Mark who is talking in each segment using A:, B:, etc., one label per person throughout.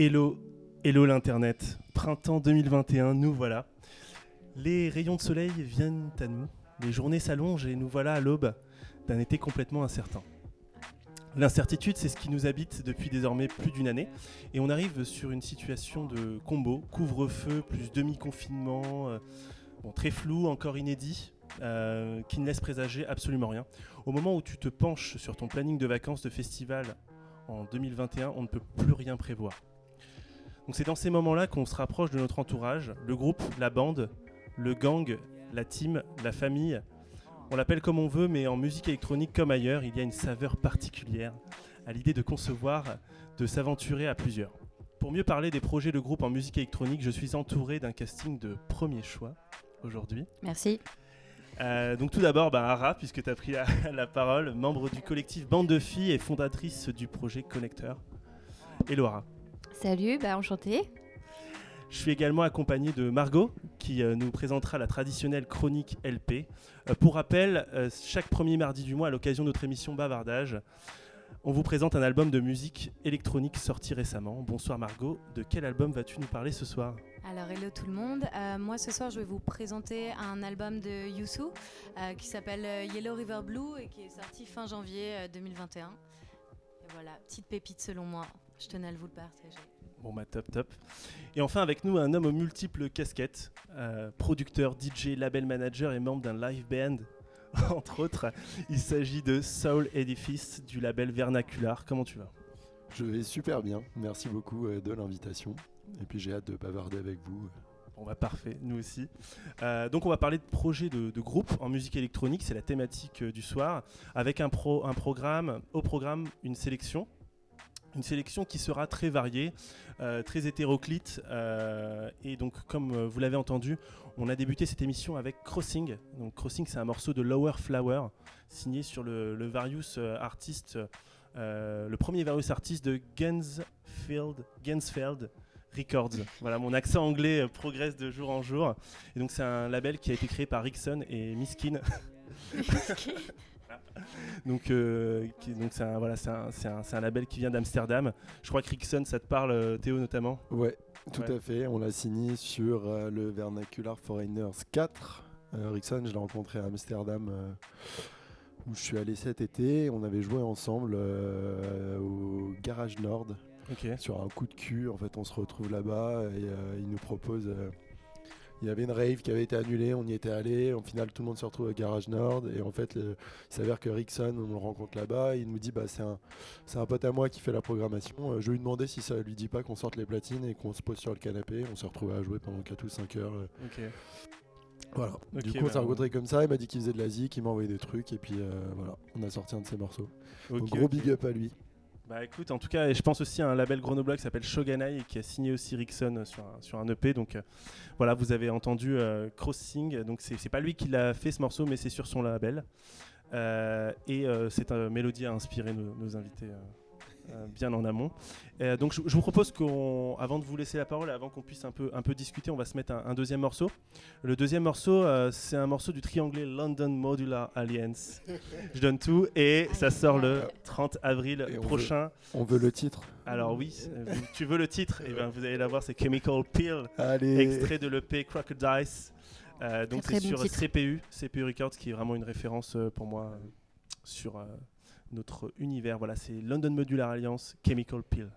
A: Hello, hello l'Internet. Printemps 2021, nous voilà. Les rayons de soleil viennent à nous, les journées s'allongent et nous voilà à l'aube d'un été complètement incertain. L'incertitude, c'est ce qui nous habite depuis désormais plus d'une année. Et on arrive sur une situation de combo, couvre-feu, plus demi-confinement, euh, très flou, encore inédit, euh, qui ne laisse présager absolument rien. Au moment où tu te penches sur ton planning de vacances de festival en 2021, on ne peut plus rien prévoir. Donc c'est dans ces moments-là qu'on se rapproche de notre entourage, le groupe, la bande, le gang, la team, la famille. On l'appelle comme on veut, mais en musique électronique comme ailleurs, il y a une saveur particulière à l'idée de concevoir, de s'aventurer à plusieurs. Pour mieux parler des projets de groupe en musique électronique, je suis entouré d'un casting de premier choix aujourd'hui.
B: Merci.
A: Euh, donc tout d'abord, bah, Ara, puisque tu as pris la, la parole, membre du collectif Bande de filles et fondatrice du projet Connecteur. Et Laura.
B: Salut, bah enchanté.
A: Je suis également accompagné de Margot, qui euh, nous présentera la traditionnelle chronique LP. Euh, pour rappel, euh, chaque premier mardi du mois, à l'occasion de notre émission Bavardage, on vous présente un album de musique électronique sorti récemment. Bonsoir Margot, de quel album vas-tu nous parler ce soir?
C: Alors hello tout le monde, Euh, moi ce soir je vais vous présenter un album de Youssou euh, qui s'appelle Yellow River Blue et qui est sorti fin janvier euh, 2021. Et voilà, petite pépite selon moi, je tenais à vous le partager.
A: Bon bah top top. Et enfin avec nous un homme aux multiples casquettes, euh, producteur, DJ, label manager et membre d'un live band. Entre autres, il s'agit de Soul Edifice du label Vernacular. Comment tu vas?
D: Je vais super bien. Merci beaucoup euh, de l'invitation. Et puis j'ai hâte de bavarder avec vous.
A: Bon bah parfait, nous aussi. Euh, donc on va parler de projets de, de groupe en musique électronique, c'est la thématique euh, du soir, avec un, pro, un programme, au programme une sélection. Une sélection qui sera très variée, euh, très hétéroclite. euh, et donc, comme euh, vous l'avez entendu, on a débuté cette émission avec Crossing. Donc, Crossing, c'est un morceau de Lower Flower, signé sur le, le Various Artist, le premier Various Artist de Gensfield, Gensfeld Records. Voilà, mon accent anglais progresse de jour en jour. Et donc, c'est un label qui a été créé par Rickson et Miskin. Donc, euh, qui- donc c'est un, voilà, c'est un, un- un label qui vient d'Amsterdam. Je crois que Rickson, ça te parle, euh, Théo notamment?
D: Ouais, tout
A: Ouais.
D: à fait. On l'a signé sur euh, le Vernacular Foreigners 4. Euh, Rickson, je l'ai rencontré à Amsterdam où je suis allé cet été. On avait joué ensemble au Garage Nord sur un coup de cul. En fait, on se retrouve là-bas et il nous propose. Il y avait une rave qui avait été annulée, on y était allé. Au final, tout le monde se retrouve au Garage Nord. Et en fait, le- il s'avère que Rickson, on le rencontre là-bas. Il nous dit bah, c'est un, c'est un pote à moi qui fait la programmation. Euh, je lui demandais si ça lui dit pas qu'on sorte les platines et qu'on se pose sur le canapé. On s'est retrouvé à jouer pendant 4 ou 5 heures. euh. Voilà. Du coup, on s'est
A: bah,
D: rencontrés comme ça. Il m'a dit qu'il faisait de l'Asie, qu'il m'a envoyé des trucs. Et puis euh, voilà, on a sorti un de ses morceaux. Donc, gros big up à lui.
A: Bah écoute, en tout cas, je pense aussi à un label grenoblois qui s'appelle Shoganai et qui a signé aussi Rickson sur un, sur un EP. Donc euh, voilà, vous avez entendu euh, Crossing. Donc c'est pas lui qui l'a fait ce morceau, mais c'est sur son label. Euh, et euh, cette mélodie a inspiré nos, invités bien en amont. Euh, donc je, je vous propose qu'on, avant de vous laisser la parole, avant qu'on puisse un peu, un peu discuter, on va se mettre un, un deuxième morceau. Le deuxième morceau, euh, c'est un morceau du trianglé London Modular Alliance. je donne tout et ça sort le 30 avril
D: Et on
A: prochain.
D: On veut le titre.
A: Alors oui, euh, vous- tu veux le titre Et ben vous allez l'avoir, c'est Chemical Peel,
D: Allez.
A: extrait de l'EP Crocodiles. Euh, donc c'est
B: bon
A: sur
B: titre.
A: CPU, CPU Records qui est vraiment une référence euh, pour moi euh, sur euh, notre univers. Voilà, c'est London Modular Alliance Chemical Peel.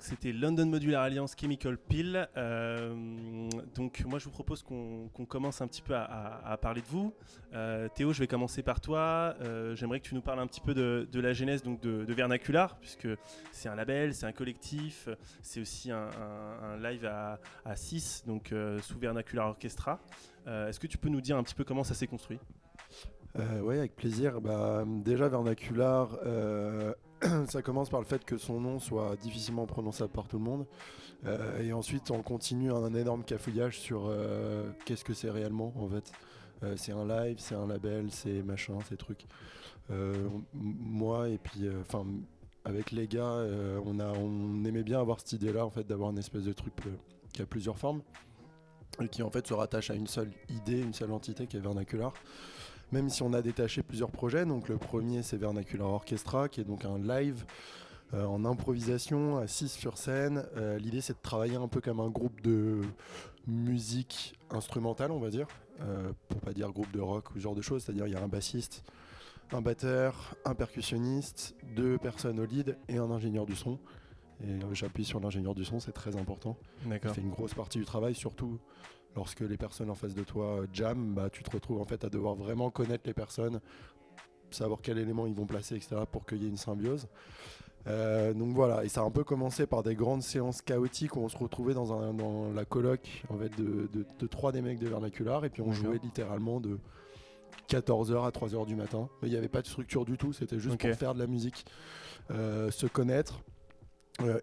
A: C'était London Modular Alliance Chemical Peel. Euh, donc, moi, je vous propose qu'on commence un petit peu à, parler de vous. Euh, Théo, je vais commencer par toi. Euh, j'aimerais que tu nous parles un petit peu de, la genèse donc de, Vernacular, puisque c'est un label, c'est un collectif, c'est aussi un, live à 6, donc sous Vernacular Orchestra. Est-ce que tu peux nous dire un petit peu comment ça s'est construit?
D: Oui, avec plaisir. Bah, déjà, Vernacular ça commence par le fait que son nom soit difficilement prononçable par tout le monde. Euh, et ensuite, on continue un énorme cafouillage sur euh, qu'est-ce que c'est réellement en fait. Euh, c'est un live, c'est un label, c'est machin, ces trucs. moi et puis, avec les gars, on, a, on aimait bien avoir cette idée-là en fait d'avoir une espèce de truc qui a plusieurs formes et qui en fait se rattache à une seule idée, une seule entité qui est vernacular même si on a détaché plusieurs projets. Donc le premier c'est Vernacular Orchestra qui est donc un live euh, en improvisation à 6 sur scène. Euh, l'idée c'est de travailler un peu comme un groupe de musique instrumentale on va dire, euh, pour pas dire groupe de rock ou ce genre de choses, c'est-à-dire il y a un bassiste, un batteur, un percussionniste, deux personnes au lead et un ingénieur du son. Et j'appuie sur l'ingénieur du son, c'est très important. Il fait une grosse partie du travail, surtout lorsque les personnes en face de toi euh, jam, bah, tu te retrouves en fait à devoir vraiment connaître les personnes, savoir quel élément ils vont placer, etc. pour qu'il y ait une symbiose. Euh, donc voilà, et ça a un peu commencé par des grandes séances chaotiques où on se retrouvait dans, un, dans la coloc en fait, de, de, trois des mecs de Vernacular et puis on jouait littéralement de 14h à 3h du matin. Mais il n'y avait pas de structure du tout, c'était juste pour faire de la musique, euh, se connaître,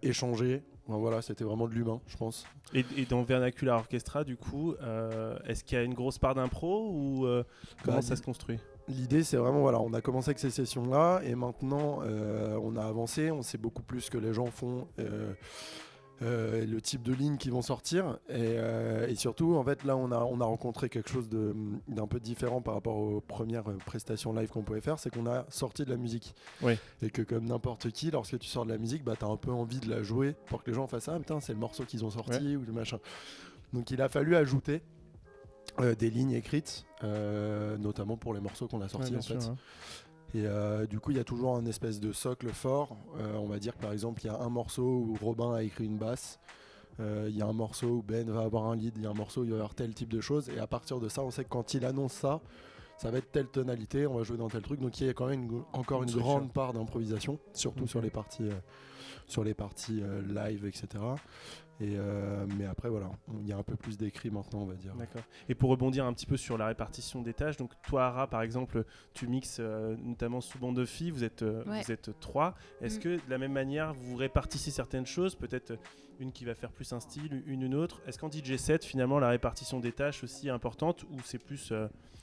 D: échanger, voilà, c'était vraiment de l'humain, je pense.
A: Et, dans Vernacular Orchestra, du coup, euh, est-ce qu'il y a une grosse part d'impro ou euh, comment bah, ça se construit?
D: L'idée, c'est vraiment, voilà, on a commencé avec ces sessions-là et maintenant, euh, on a avancé, on sait beaucoup plus que les gens font. Euh, le type de lignes qui vont sortir. Euh, et, surtout, en fait, là, on a, on a rencontré quelque chose d'un peu différent par rapport aux premières prestations live qu'on pouvait faire, c'est qu'on a sorti de la musique. Et que comme n'importe qui, lorsque tu sors de la musique, bah, tu as un peu envie de la jouer pour que les gens fassent Ah, putain, c'est le morceau qu'ils ont sorti ou le machin. Donc il a fallu ajouter euh, des lignes écrites, notamment pour les morceaux qu'on a sortis en fait. Et euh, du coup, il y a toujours un espèce de socle fort. Euh, on va dire que par exemple, il y a un morceau où Robin a écrit une basse. Euh, il y a un morceau où Ben va avoir un lead. Il y a un morceau où il va y avoir tel type de choses. Et à partir de ça, on sait que quand il annonce ça, ça va être telle tonalité. On va jouer dans tel truc. Donc il y a quand même encore une, grande part d'improvisation, surtout sur les parties, sur les parties live, etc. Et euh, mais après, voilà, il y a un peu plus d'écrit maintenant, on va dire.
A: D'accord. Et pour rebondir un petit peu sur la répartition des tâches, donc toi, Ara, par exemple, tu mixes euh, notamment sous bande de filles, vous êtes, euh, vous êtes trois. Est-ce mm. que de la même manière, vous répartissez certaines choses, peut-être une qui va faire plus un style, une une autre? Est-ce qu'en DJ 7, finalement, la répartition des tâches aussi est importante ou c'est plus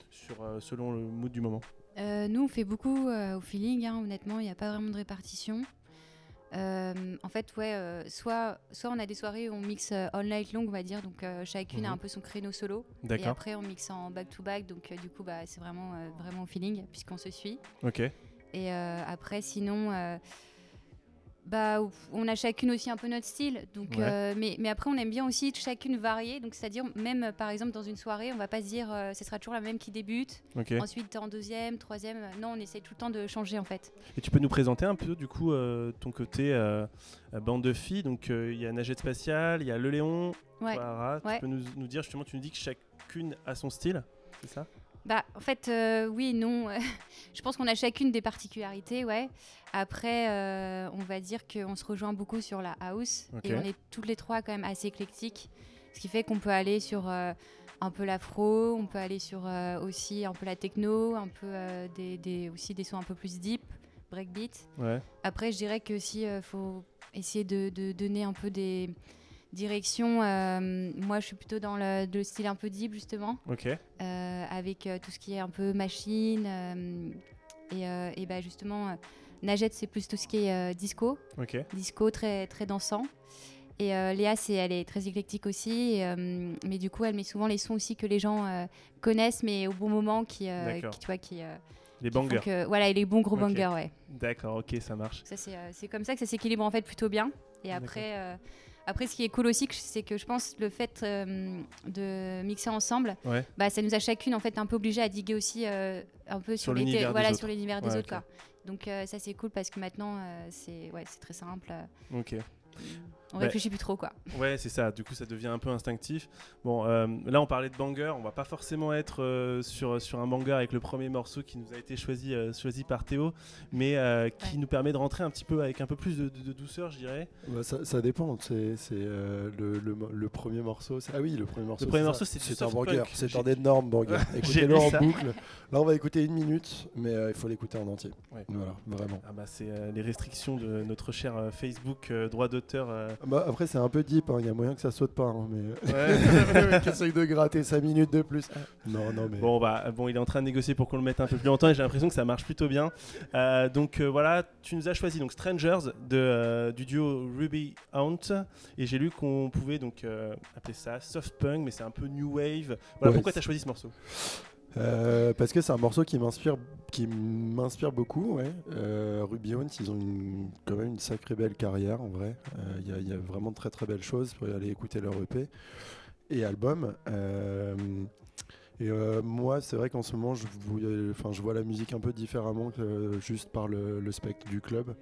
A: sur, selon le mood du moment?
B: Nous, on fait beaucoup au feeling, hein, honnêtement, il n'y a pas vraiment de répartition. Euh, en fait, ouais, euh, soit, soit on a des soirées où on mixe euh, all night long, on va dire, donc chacune a un mhm. peu son créneau solo. Et après, on mixe en back to back, donc du coup, bah, c'est vraiment, vraiment au feeling, puisqu'on se suit.
A: Ok.
B: Et après, sinon bah, on a chacune aussi un peu notre style. Donc, euh, mais, mais, après, on aime bien aussi chacune varier. Donc, c'est-à-dire, même euh, par exemple, dans une soirée, on va pas se dire euh, ce sera toujours la même qui débute. Ensuite, en deuxième, troisième. non, on essaie tout le temps de changer en fait.
A: Et tu peux nous présenter un peu, du coup, ton côté bande de filles. Donc, il y a Nagette Spatiale, il y a Le Léon,
B: ouais.
A: Tu peux nous, nous, dire justement, tu nous dis que chacune a son style, c'est ça?
B: Bah, en fait, euh, oui, non. je pense qu'on a chacune des particularités, ouais. Après, euh, on va dire qu'on se rejoint beaucoup sur la house et on est toutes les trois quand même assez éclectiques, ce qui fait qu'on peut aller sur euh, un peu l'afro, on peut aller sur aussi un peu la techno, un peu des, aussi des sons un peu plus deep, breakbeat.
A: Ouais.
B: Après, je dirais que si faut essayer de donner un peu des Direction, euh, moi je suis plutôt dans le, style un peu deep justement.
A: Ok.
B: Euh, avec euh, tout ce qui est un peu machine. et, et bah, justement, Najette c'est plus tout ce qui est disco.
A: Ok.
B: Disco très, très dansant. Et Léa, c'est, elle est très éclectique aussi, mais du coup, elle met souvent les sons aussi que les gens connaissent, mais au bon moment, qui, qui tu vois, qui,
A: les bangers.
B: voilà, et les bons gros bangers, ouais.
A: D'accord, ok, ça marche.
B: Ça, c'est, c'est comme ça que ça s'équilibre en fait plutôt bien. Et après, Après, ce qui est cool aussi, c'est que je pense le fait de mixer ensemble, bah, ça nous a chacune en fait un peu obligé à diguer aussi un peu sur, l'univers voilà, sur l'univers des autres. Quoi. Donc ça c'est cool parce que maintenant c'est ouais, très simple.
A: Ok.
B: On réfléchit plus trop, quoi.
A: Ouais, c'est ça. Du coup, ça devient un peu instinctif. Bon, euh, là, on parlait de banger. On va pas forcément être euh, sur, sur un banger avec le premier morceau qui nous a été choisi, euh, choisi par Théo, mais qui nous permet de rentrer un petit peu avec un peu plus de, douceur, je dirais.
D: Bah, ça, dépend. C'est le, le, le, premier morceau. Ah oui, le premier morceau.
A: Le premier morceau, c'est
D: un banger. C'est un énorme banger. Écoutez-le en boucle. Là, on va écouter une minute, mais il faut l'écouter en entier. Voilà, vraiment.
A: Ah bah, c'est les restrictions de notre cher Facebook droit d'auteur.
D: Bah, après, c'est un peu deep, hein. il y a moyen que ça saute pas. Hein, mais ouais. essaye de gratter 5 minutes de plus. Non, non, mais.
A: Bon, bah, bon, il est en train de négocier pour qu'on le mette un peu plus longtemps et j'ai l'impression que ça marche plutôt bien. Euh, donc euh, voilà, tu nous as choisi donc Strangers de, euh, du duo Ruby Hunt et j'ai lu qu'on pouvait donc appeler ça soft punk, mais c'est un peu new wave. Voilà, pourquoi tu as choisi ce morceau?
D: Euh, parce que c'est un morceau qui m'inspire, qui m'inspire beaucoup. Ouais. Euh, Ruby Owens, ils ont quand même une sacrée belle carrière en vrai. Euh, il y, a vraiment de très très belles choses pour aller écouter leur EP et album. et moi, c'est vrai qu'en ce moment, je, vois la musique un peu différemment que juste par le, spectre du club.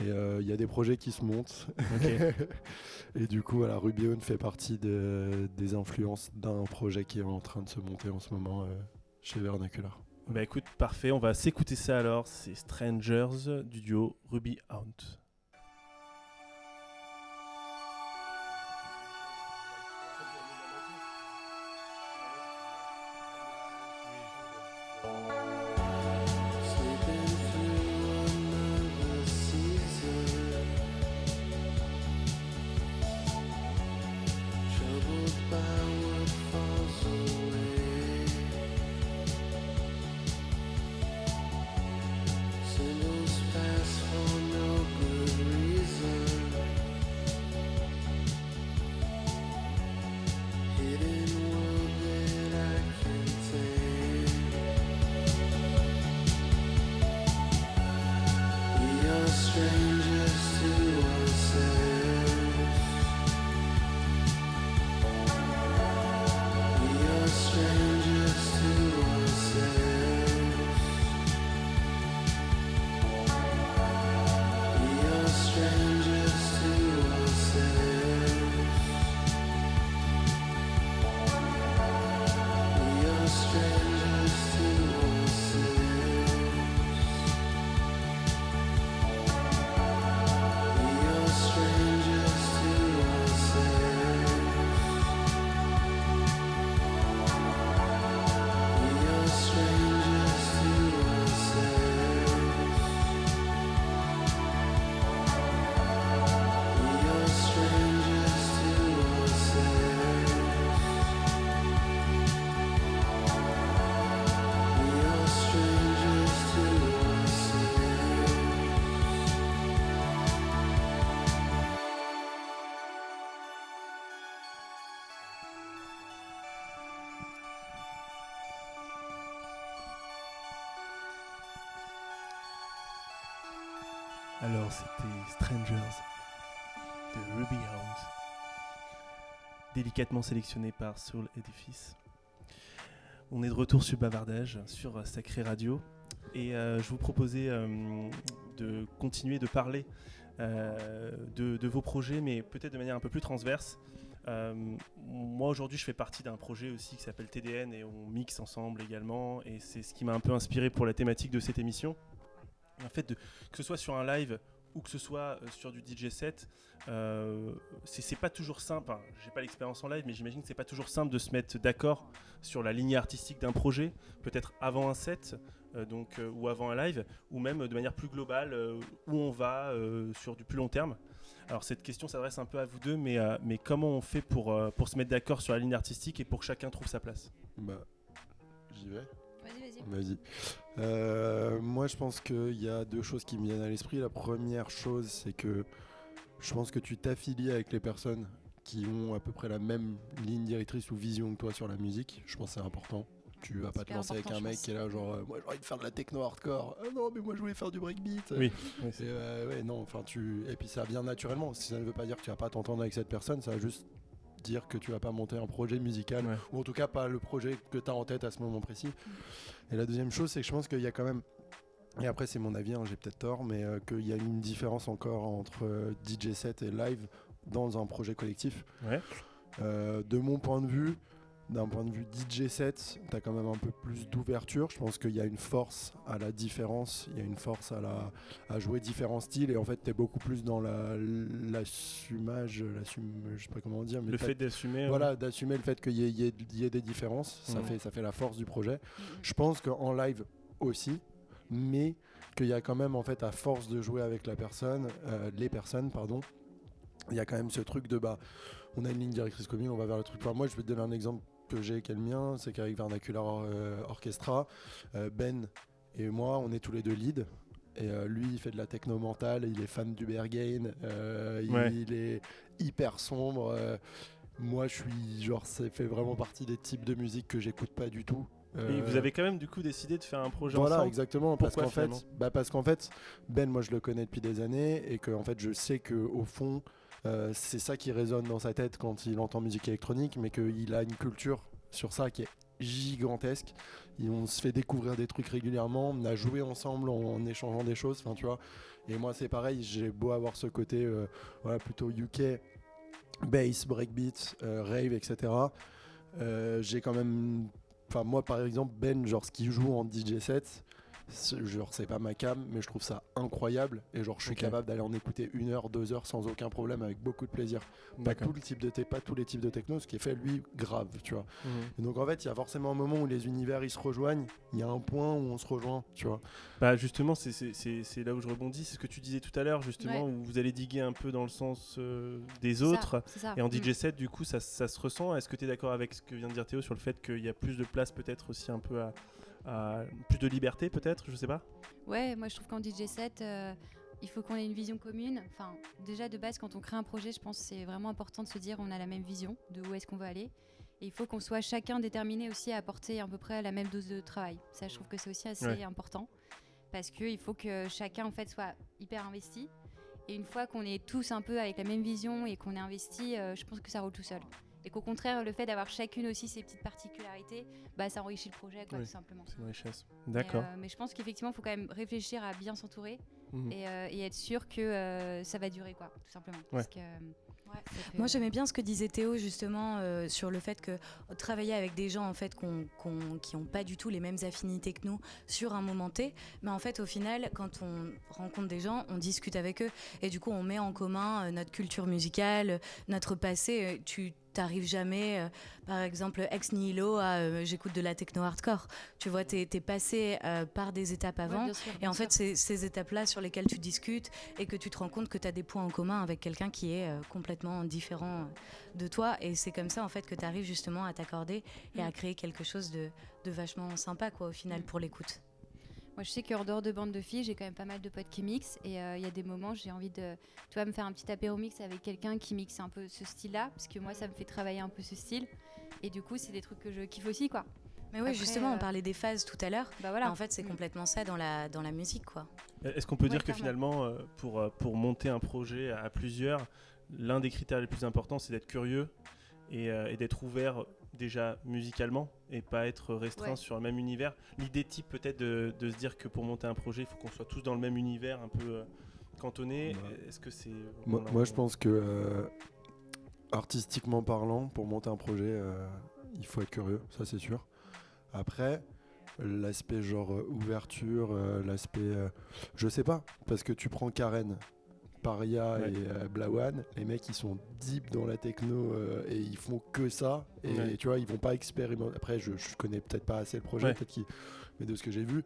D: Et il y a des projets qui se montent. et du coup, voilà, Ruby fait partie des influences d'un projet qui est en train de se monter en ce moment chez Vernacular.
A: Bah écoute, parfait, on va s'écouter ça alors. C'est Strangers du duo Ruby Hunt. Alors c'était Strangers de Ruby Hound, délicatement sélectionné par Soul Edifice. On est de retour sur Bavardage, sur Sacré Radio, et euh, je vous proposais euh, de continuer de parler euh, de, vos projets, mais peut-être de manière un peu plus transverse. moi aujourd'hui je fais partie d'un projet aussi qui s'appelle TDN et on mixe ensemble également et c'est ce qui m'a un peu inspiré pour la thématique de cette émission en fait, que ce soit sur un live ou que ce soit euh, sur du DJ set, euh, c'est pas toujours simple. Enfin, j'ai pas l'expérience en live, mais j'imagine que c'est pas toujours simple de se mettre d'accord sur la ligne artistique d'un projet, peut-être avant un set, euh, donc ou avant un live, ou même de manière plus globale où on va sur du plus long terme. Alors cette question s'adresse un peu à vous deux, mais, mais comment on fait pour, pour se mettre d'accord sur la ligne artistique et pour que chacun trouve sa place?
D: Bah, j'y vais. Vas-y. Euh, moi, je pense qu'il y a deux choses qui me viennent à l'esprit. La première chose, c'est que je pense que tu t'affilies avec les personnes qui ont à peu près la même ligne directrice ou vision que toi sur la musique. Je pense que c'est important. tu vas pas te lancer avec un mec qui est là genre moi j'ai envie de faire de la techno hardcore ah non mais moi je voulais faire du breakbeat
A: oui,
D: ouais, non enfin tu et puis ça vient naturellement si ça ne veut pas dire que tu vas pas t'entendre avec cette personne ça va juste dire que tu vas pas monter un projet musical ou en tout cas pas le projet que tu as en tête à ce moment précis. Et la deuxième chose c'est que je pense qu'il y a quand même et après, c'est mon avis, hein, j'ai peut-être tort, mais qu'il y a une différence encore entre DJ set et live dans un projet collectif. Euh, de mon point de vue, d'un point de vue DJ set, tu as quand même un peu plus d'ouverture. Je pense qu'il y a une force à la différence, il y a une force à, la, à jouer différents styles et en fait tu es beaucoup plus dans l'assumage, la, je sais pas comment dire.
A: Mais le fait d'assumer.
D: Voilà, d'assumer le fait qu'il y, y, ait des différences, ça, fait, ça fait la force du projet. Je pense qu'en live aussi, mais qu'il y a quand même en fait à force de jouer avec la personne, euh, les personnes, pardon, il y a quand même ce truc de bah, on a une ligne directrice commune, on va vers le truc. moi, je vais te donner un exemple que j'ai qui est le mien, c'est qu'avec Vernacular euh, Orchestra, euh, Ben et moi, on est tous les deux leads. Et euh, lui, il fait de la techno mentale, il est fan du Berghain, il, est hyper sombre. moi, je suis genre, ça fait vraiment partie des types de musique que j'écoute pas du tout.
A: Et vous avez quand même du coup décidé de faire un projet
D: voilà,
A: ensemble?
D: exactement. parce qu'en fait, bah parce qu'en fait, Ben, moi je le connais depuis des années et que en fait, je sais que au fond, euh, c'est ça qui résonne dans sa tête quand il entend musique électronique, mais qu'il a une culture sur ça qui est gigantesque. On se fait découvrir des trucs régulièrement, on a joué ensemble en, échangeant des choses, enfin. Et moi c'est pareil, j'ai beau avoir ce côté euh, voilà, plutôt UK, bass, breakbeat, euh, rave, etc. j'ai quand même, enfin moi par exemple Ben, genre ce qu'il joue en DJ set, genre c'est pas ma cam mais je trouve ça incroyable. Et genre je suis capable d'aller en écouter une heure deux heures sans aucun problème avec beaucoup de plaisir. Pas tout le type de pas tous les types de techno ce qui est fait lui grave tu vois. Mhm. donc en fait il y a forcément un moment où les univers ils se rejoignent. Il y a un point où on se rejoint tu vois.
A: Bah justement c'est là où je rebondis. C'est ce que tu disais tout à l'heure justement où vous allez diguer un peu dans le sens euh, des autres. et en DJ 7 du coup ça, ça se ressent. Est-ce que tu es d'accord avec ce que vient de dire Théo sur le fait qu'il y a plus de place peut-être aussi un peu à plus de liberté peut-être, je sais pas
B: Ouais, moi je trouve qu'en DJ set, euh, il faut qu'on ait une vision commune. Enfin, déjà de base, quand on crée un projet, je pense que c'est vraiment important de se dire on a la même vision de où est-ce qu'on veut aller. Et il faut qu'on soit chacun déterminé aussi à apporter à peu près la même dose de travail. Ça, je trouve que c'est aussi assez important parce qu'il faut que chacun en fait soit hyper investi. Et une fois qu'on est tous un peu avec la même vision et qu'on est investi, euh, je pense que ça roule tout seul et qu'au contraire, le fait d'avoir chacune aussi ses petites particularités, bah, ça enrichit le projet, quoi, tout simplement.
A: C'est une richesse. D'accord.
B: Euh, mais, je pense qu'effectivement, il faut quand même réfléchir à bien s'entourer mhm. euh, et, être sûr que euh, ça va durer, quoi, tout simplement. Parce que,
C: Moi, j'aimais bien ce que disait Théo justement sur le fait que travailler avec des gens en fait qui n'ont pas du tout les mêmes affinités que nous sur un moment T, mais en fait au final, quand on rencontre des gens, on discute avec eux et du coup on met en commun notre culture musicale, notre passé. Tu t'arrives jamais, euh, par exemple, ex nihilo à euh, j'écoute de la techno hardcore. Tu vois, t'es es passé euh, par des étapes avant. et en fait, c'est ces étapes-là sur lesquelles tu discutes et que tu te rends compte que tu as des points en commun avec quelqu'un qui est complètement différent de toi. Et c'est comme ça, en fait, que tu arrives justement à t'accorder et à mm. créer quelque chose de, de, vachement sympa, quoi, au final, pour l'écoute.
B: Moi, je sais qu'en dehors de bande de filles, j'ai quand même pas mal de potes qui mixent. Et euh, il y a des moments, j'ai envie de tu vois, me faire un petit apéro mix avec quelqu'un qui mixe un peu ce style-là. Parce que moi, ça me fait travailler un peu ce style. Et du coup, c'est des trucs que je kiffe aussi, quoi.
C: Mais oui, justement, on euh, parlait des phases tout à l'heure. Bah voilà. En fait, c'est mm. complètement ça dans la, dans la musique, quoi.
A: Est-ce qu'on peut dire que finalement, euh, pour, pour monter un projet à plusieurs, l'un des critères les plus importants, c'est d'être curieux et, et d'être ouvert déjà musicalement et pas être restreint sur le même univers. L'idée type peut-être de, se dire que pour monter un projet, il faut qu'on soit tous dans le même univers un peu euh, cantonné. Est-ce que c'est...
D: Moi, je pense que euh, artistiquement parlant, pour monter un projet, euh, il faut être curieux, ça c'est sûr. Après, l'aspect genre ouverture, l'aspect... je sais pas, parce que tu prends Karen, Paria et euh, Blawan, les mecs ils sont deep dans la techno euh, et ils font que ça. Et tu vois, ils vont pas expérimenter. Après, je, connais peut-être pas assez le projet, peut-être mais de ce que j'ai vu,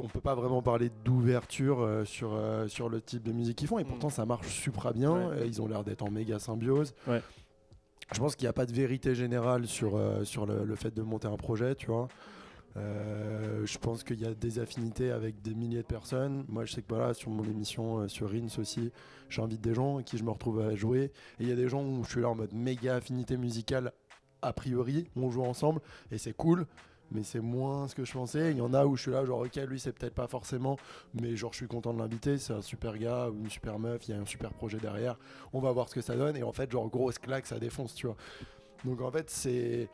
D: on peut pas vraiment parler d'ouverture euh, sur, sur le type de musique qu'ils font. Et pourtant, mm. ça marche super bien. ils ont l'air d'être en méga symbiose. Je pense qu'il n'y a pas de vérité générale sur, sur le, le, fait de monter un projet, tu vois. Euh, je pense qu'il y a des affinités avec des milliers de personnes. Moi, je sais que voilà, sur mon émission, euh, sur Rins aussi, j'invite des gens qui je me retrouve à jouer. Et il y a des gens où je suis là en mode méga affinité musicale, a priori, on joue ensemble et c'est cool. mais c'est moins ce que je pensais. Il y en a où je suis là, genre, ok, lui, c'est peut-être pas forcément, mais genre, je suis content de l'inviter. C'est un super gars ou une super meuf, il y a un super projet derrière. On va voir ce que ça donne. Et en fait, genre, grosse claque, ça défonce, tu vois. Donc, en fait, c'est.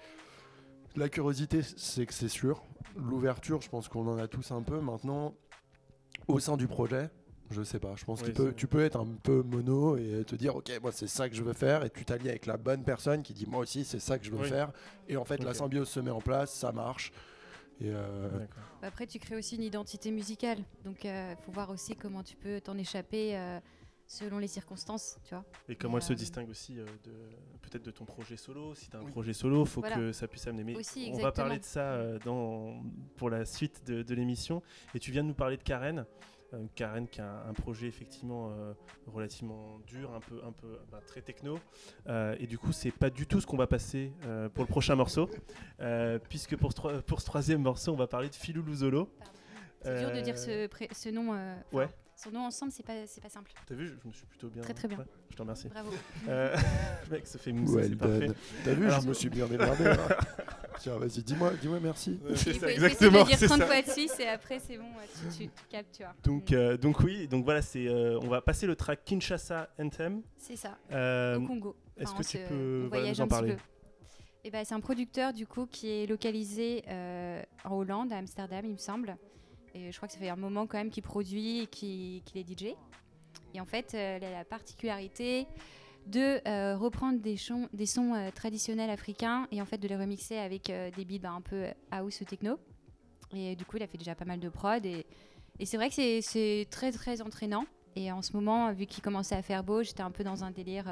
D: La curiosité, c'est que c'est sûr. L'ouverture, je pense qu'on en a tous un peu. Maintenant, au sein du projet, je sais pas. Je pense que tu peux être un peu mono et te dire, ok, moi c'est ça que je veux faire, et tu t'allies avec la bonne personne qui dit, moi aussi c'est ça que je veux faire. Et en fait, la symbiose se met en place, ça marche. Et euh,
B: Après, tu crées aussi une identité musicale. Donc, il euh, faut voir aussi comment tu peux t'en échapper euh, selon les circonstances, tu vois.
A: Et comment elle se distingue aussi de peut-être de ton projet solo. Si tu as un projet solo, il faut que ça puisse amener. Mais on va parler de ça dans, pour la suite de, de l'émission. Et tu viens de nous parler de Karen. Euh, Karen qui a un, projet effectivement euh, relativement dur, un peu, un peu bah, très techno. Euh, et du coup, c'est pas du tout ce qu'on va passer pour le prochain morceau, puisque pour ce, pour ce troisième morceau, on va parler de Philou Luzolo.
B: C'est dur de dire ce, ce nom.
A: ouais.
B: Son nom ensemble, c'est pas, c'est pas simple.
A: T'as vu, je, me suis plutôt bien.
B: Très très bien.
A: je te remercie.
B: Bravo.
A: Euh, le mec se fait mousser, c'est parfait.
D: T'as vu, je me suis bien démerdé. Hein. Tiens, vas-y, dis-moi, dis-moi merci.
B: c'est ça, exactement. Il faut dire 30 fois de suite et après c'est bon, tu, tu, captes, tu vois.
A: Donc, euh, donc oui, donc voilà, c'est, euh, on va passer le track Kinshasa Anthem.
B: C'est ça. Euh, Au Congo.
A: Est-ce que tu peux voilà, nous en parler
B: eh ben, c'est un producteur du coup qui est localisé en Hollande, à Amsterdam, il me semble. Je crois que ça fait un moment quand même qu'il produit et qu'il est DJ. Et en fait, elle a la particularité de euh, reprendre des, sons euh, traditionnels africains et en fait de les remixer avec euh, des beats bah, un peu house ou techno. Et du coup, il a fait déjà pas mal de prod et, et c'est vrai que c'est très très entraînant. Et en ce moment, vu qu'il commençait à faire beau, j'étais un peu dans un délire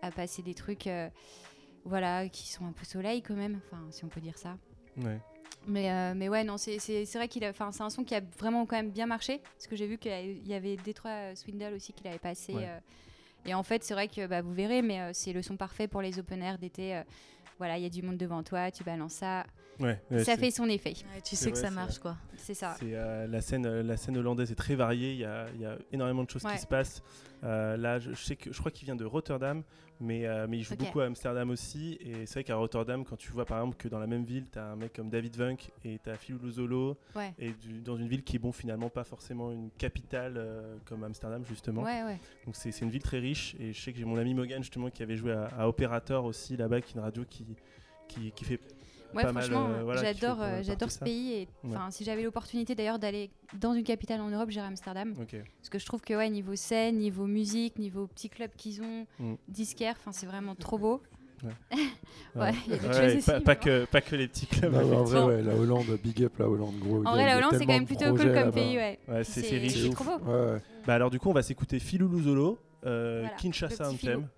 B: à passer des trucs voilà, qui sont un peu soleil quand même, enfin si on peut dire ça.
A: Ouais.
B: Mais, euh, mais ouais, non, c'est vrai qu'il c'est un son qui a vraiment quand même bien marché. Parce que j'ai vu qu'il y avait Detroit Swindle aussi qu'il avait passé. Euh, et en fait, c'est vrai que bah, vous verrez, mais euh, c'est le son parfait pour les open air d'été. voilà, il y a du monde devant toi, tu balances ça.
A: Ouais,
B: ça fait son effet.
C: tu sais que ça marche, quoi.
B: C'est ça.
A: la, scène, la scène hollandaise est très variée. Il y a, y a énormément de choses qui se passent. là, je, sais que, je crois qu'il vient de Rotterdam. Mais, euh, mais il joue beaucoup à Amsterdam aussi. Et c'est vrai qu'à Rotterdam, quand tu vois par exemple que dans la même ville, tu as un mec comme David Vunk et tu as Philou Luzolo, et dans une ville qui est bon, finalement pas forcément une capitale euh, comme Amsterdam, justement. Donc c'est une ville très riche. Et je sais que j'ai mon ami Mogan, justement, qui avait joué à, à Operator aussi là-bas, qui est une radio qui, qui, qui fait
B: Ouais, franchement, euh, j'adore, euh, j'adore ce pays. Et enfin, si j'avais l'opportunité d'ailleurs d'aller dans une capitale en Europe, j'irais à Amsterdam. Parce que je trouve que ouais, niveau scène, niveau musique, niveau petit club qu'ils ont, mm. disquaire, enfin, c'est vraiment trop beau. Ouais. il y a des choses
A: pas,
B: aussi,
A: pas, que, pas que les petits clubs.
D: en vrai, ouais, la Hollande, big up la Hollande, gros.
B: En vrai, la Hollande, c'est quand même plutôt cool comme pays, ouais.
A: c'est riche.
B: Trop beau.
A: Bah alors, du coup, on va s'écouter Philou Luzolo, euh, Kinshasa Anthem,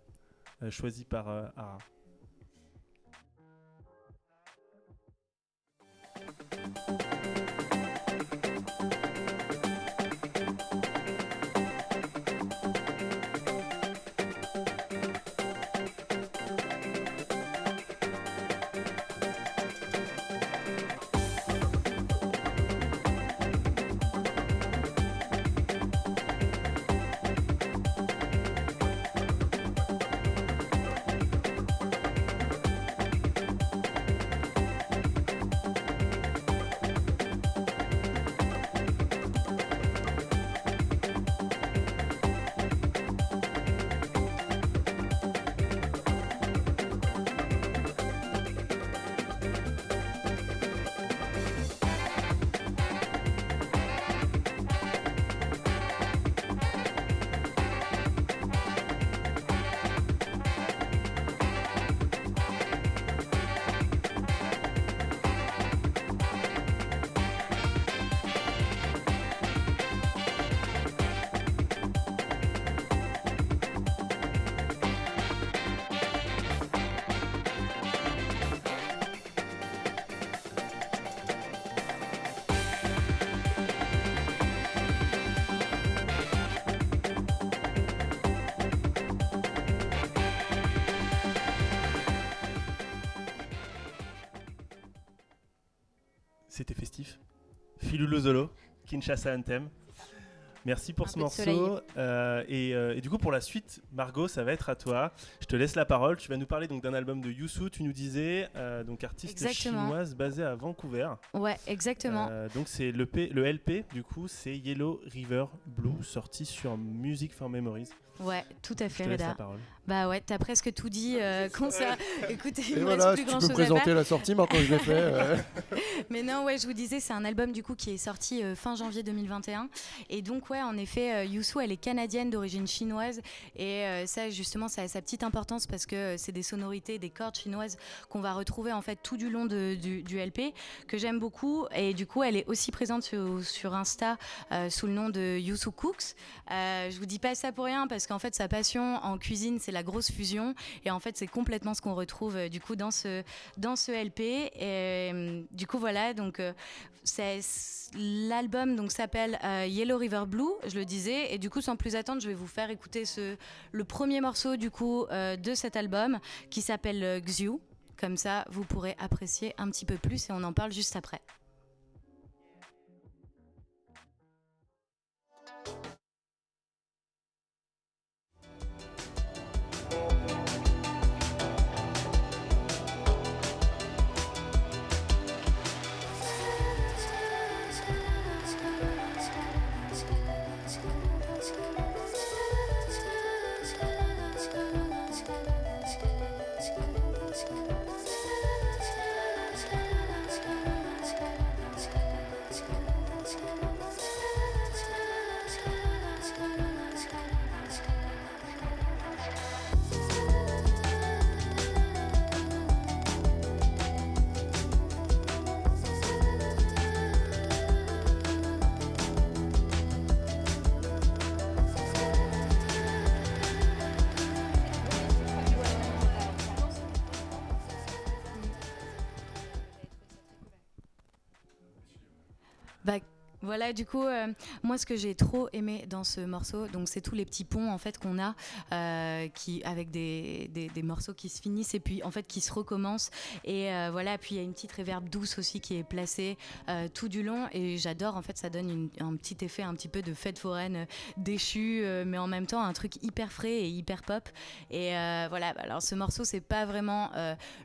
A: euh, choisi par euh, Ara. Thank you. Zolo, Kinshasa Anthem. Merci pour ce morceau. Euh, euh, et, du coup, pour la suite, Margot, ça va être à toi. Je te laisse la parole. Tu vas nous parler donc d'un album de Youssou. Tu nous disais euh, donc artiste chinoise basée à Vancouver.
C: Ouais, exactement.
A: donc c'est le, le LP. Du coup, c'est Yellow River Blue, sorti sur Music for Memories.
C: Ouais, tout à fait, Reda. Bah ouais, t'as presque tout dit
D: euh,
C: ça. Écoutez, il
D: me voilà, plus grand tu peux présenter la sortie maintenant que je l'ai fait.
C: Mais non, ouais, je vous disais, c'est un album du coup qui est sorti euh, fin janvier 2021. Et donc ouais, en effet, euh, Youssou, elle est canadienne d'origine chinoise. Et euh, ça, justement, ça a sa petite importance parce que c'est des sonorités, des cordes chinoises qu'on va retrouver en fait tout du long de, du, du, LP, que j'aime beaucoup. Et du coup, elle est aussi présente sur, sur Insta sous le nom de Youssou Cooks. je vous dis pas ça pour rien parce qu'en fait, sa passion en cuisine, c'est la grosse fusion. Et en fait, c'est complètement ce qu'on retrouve euh, du coup dans ce, dans ce LP. Et euh, du coup, voilà, donc euh, c'est l'album donc s'appelle Yellow River Blue, je le disais. Et du coup, sans plus attendre, je vais vous faire écouter ce, le premier morceau du coup de cet album qui s'appelle Xiu. Comme ça, vous pourrez apprécier un petit peu plus et on en parle juste après. Du coup, euh, moi, ce que j'ai trop aimé dans ce morceau, donc c'est tous les petits ponts en fait qu'on a, euh, qui avec des, des, morceaux qui se finissent et puis en fait qui se recommencent. Et euh, voilà, puis il y a une petite réverb douce aussi qui est placée tout du long. Et j'adore, en fait, ça donne un petit effet un petit peu de fête foraine déchue, mais en même temps un truc hyper frais et hyper pop. Et voilà, alors ce morceau, c'est pas vraiment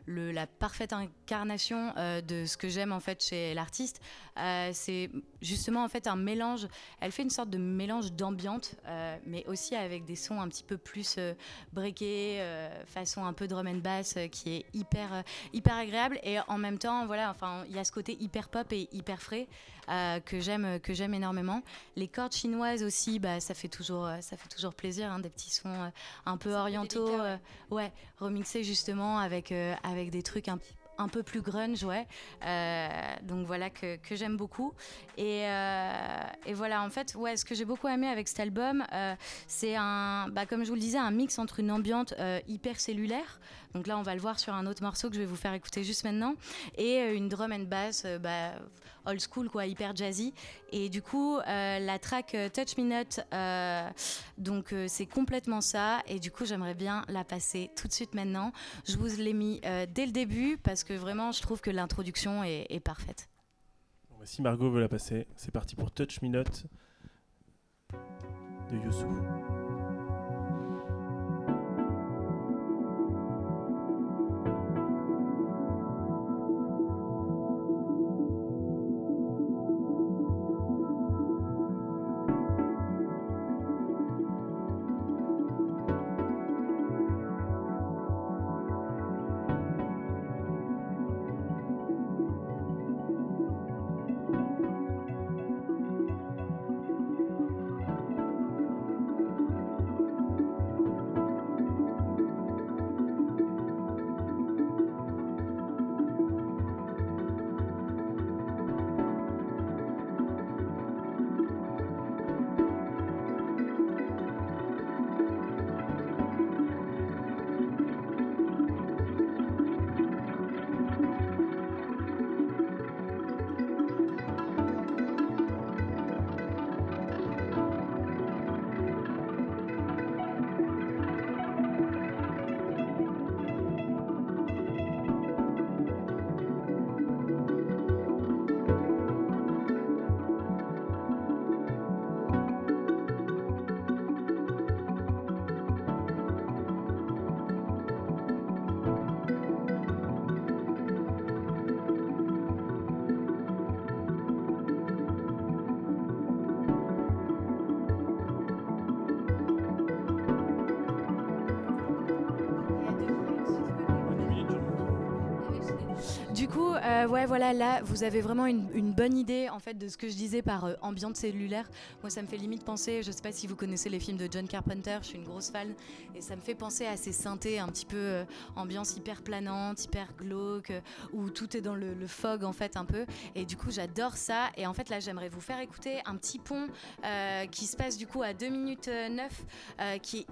C: la parfaite incarnation de ce que j'aime en fait chez l'artiste. c'est justement en fait un mélange. Elle fait une sorte de mélange d'ambiante, euh, mais aussi avec des sons un petit peu plus euh, breakés, euh, façon un peu drum and bass, qui est hyper hyper agréable. Et en même temps, voilà, enfin, il y a ce côté hyper pop et hyper frais que j'aime que j'aime énormément. Les cordes chinoises aussi, bah, ça fait toujours ça fait toujours plaisir, hein, des petits sons un peu orientaux, ouais, remixés justement avec avec des trucs un petit un peu plus grunge, ouais. Euh, donc voilà que, que j'aime beaucoup. Et, euh, et, voilà, en fait, ouais, ce que j'ai beaucoup aimé avec cet album, euh, c'est un, bah, comme je vous le disais, un mix entre une ambiance hyper cellulaire. Donc là, on va le voir sur un autre morceau que je vais vous faire écouter juste maintenant, et une drum and bass, bah, old school, quoi, hyper jazzy. Et du coup, euh, la track euh, Touch Me Not, euh, donc c'est complètement ça. Et du coup, j'aimerais bien la passer tout de suite maintenant. Je vous l'ai mis dès le début parce que vraiment, je trouve que l'introduction est, parfaite.
A: Bah, si Margot veut la passer, c'est parti pour Touch Me Not de Youssou.
C: Ouais, voilà, là, vous avez vraiment une, bonne idée en fait de ce que je disais par euh, ambiance cellulaire. Moi, ça me fait limite penser, je sais pas si vous connaissez les films de John Carpenter, je suis une grosse fan, et ça me fait penser à ces synthés un petit peu euh, ambiance hyper planante, hyper glauque, où tout est dans le, fog en fait un peu. Et du coup, j'adore ça. Et en fait, là, j'aimerais vous faire écouter un petit pont qui se passe du coup à 2 minutes 9, qui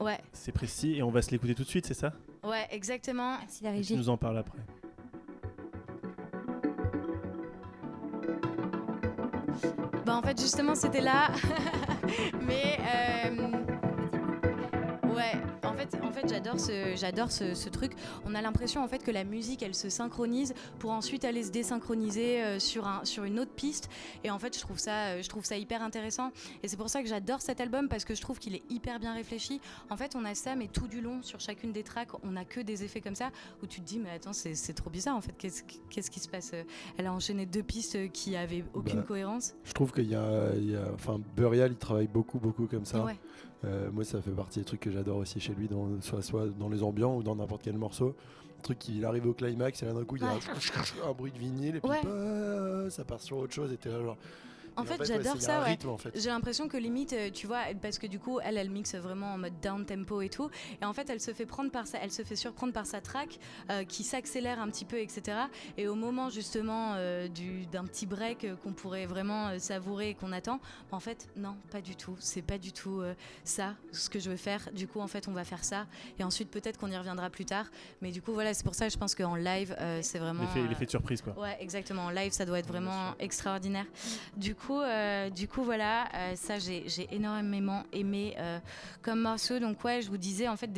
C: Ouais.
A: C'est précis et on va se l'écouter tout de suite, c'est ça?
C: Ouais, exactement.
B: Merci la régie.
A: Tu nous en parles après.
C: Bah en fait justement c'était là, mais euh, fait, j'adore ce, j'adore ce, truc. On a l'impression en fait que la musique, elle se synchronise pour ensuite aller se désynchroniser euh, sur un, sur une autre piste. Et en fait, je trouve ça, euh, je trouve ça hyper intéressant. Et c'est pour ça que j'adore cet album parce que je trouve qu'il est hyper bien réfléchi. En fait, on a ça, mais tout du long sur chacune des tracks, on a que des effets comme ça où tu te dis mais attends, c'est, trop bizarre en fait. Qu'est-ce, qu'est-ce qui se passe? Elle a enchaîné deux pistes qui avaient aucune bah, cohérence.
D: Je trouve qu'il y a, il y a, enfin, Burial, il travaille beaucoup, beaucoup comme ça. Euh, moi, ça fait partie des trucs que j'adore aussi chez lui, dans, soit, soit dans les ambiants ou dans n'importe quel morceau. Un truc qui arrive au climax et d'un coup, il y a un, bruit de vinyle et puis bah, ça part sur autre chose et t'es là genre.
C: En fait, j'adore ça. J'ai l'impression que limite, euh, tu vois, parce que du coup, elle, elle mixe vraiment en mode down tempo et tout. Et en fait, elle se fait prendre par ça, elle se fait surprendre par sa track euh, qui s'accélère un petit peu, etc. Et au moment justement euh, d'un petit break qu'on pourrait vraiment savourer et qu'on attend, en fait, non, pas du tout. C'est pas du tout ça ce que je veux faire. Du coup, en fait, on va faire ça. Et ensuite, peut-être qu'on y reviendra plus tard. Mais du coup, voilà, c'est pour ça que je pense qu'en live, c'est vraiment.
A: L'effet de surprise, quoi.
C: Ouais, exactement. En live, ça doit être vraiment extraordinaire. Du coup, euh, du coup, voilà, euh, ça j'ai énormément aimé euh, comme morceau. Donc ouais, je vous disais en fait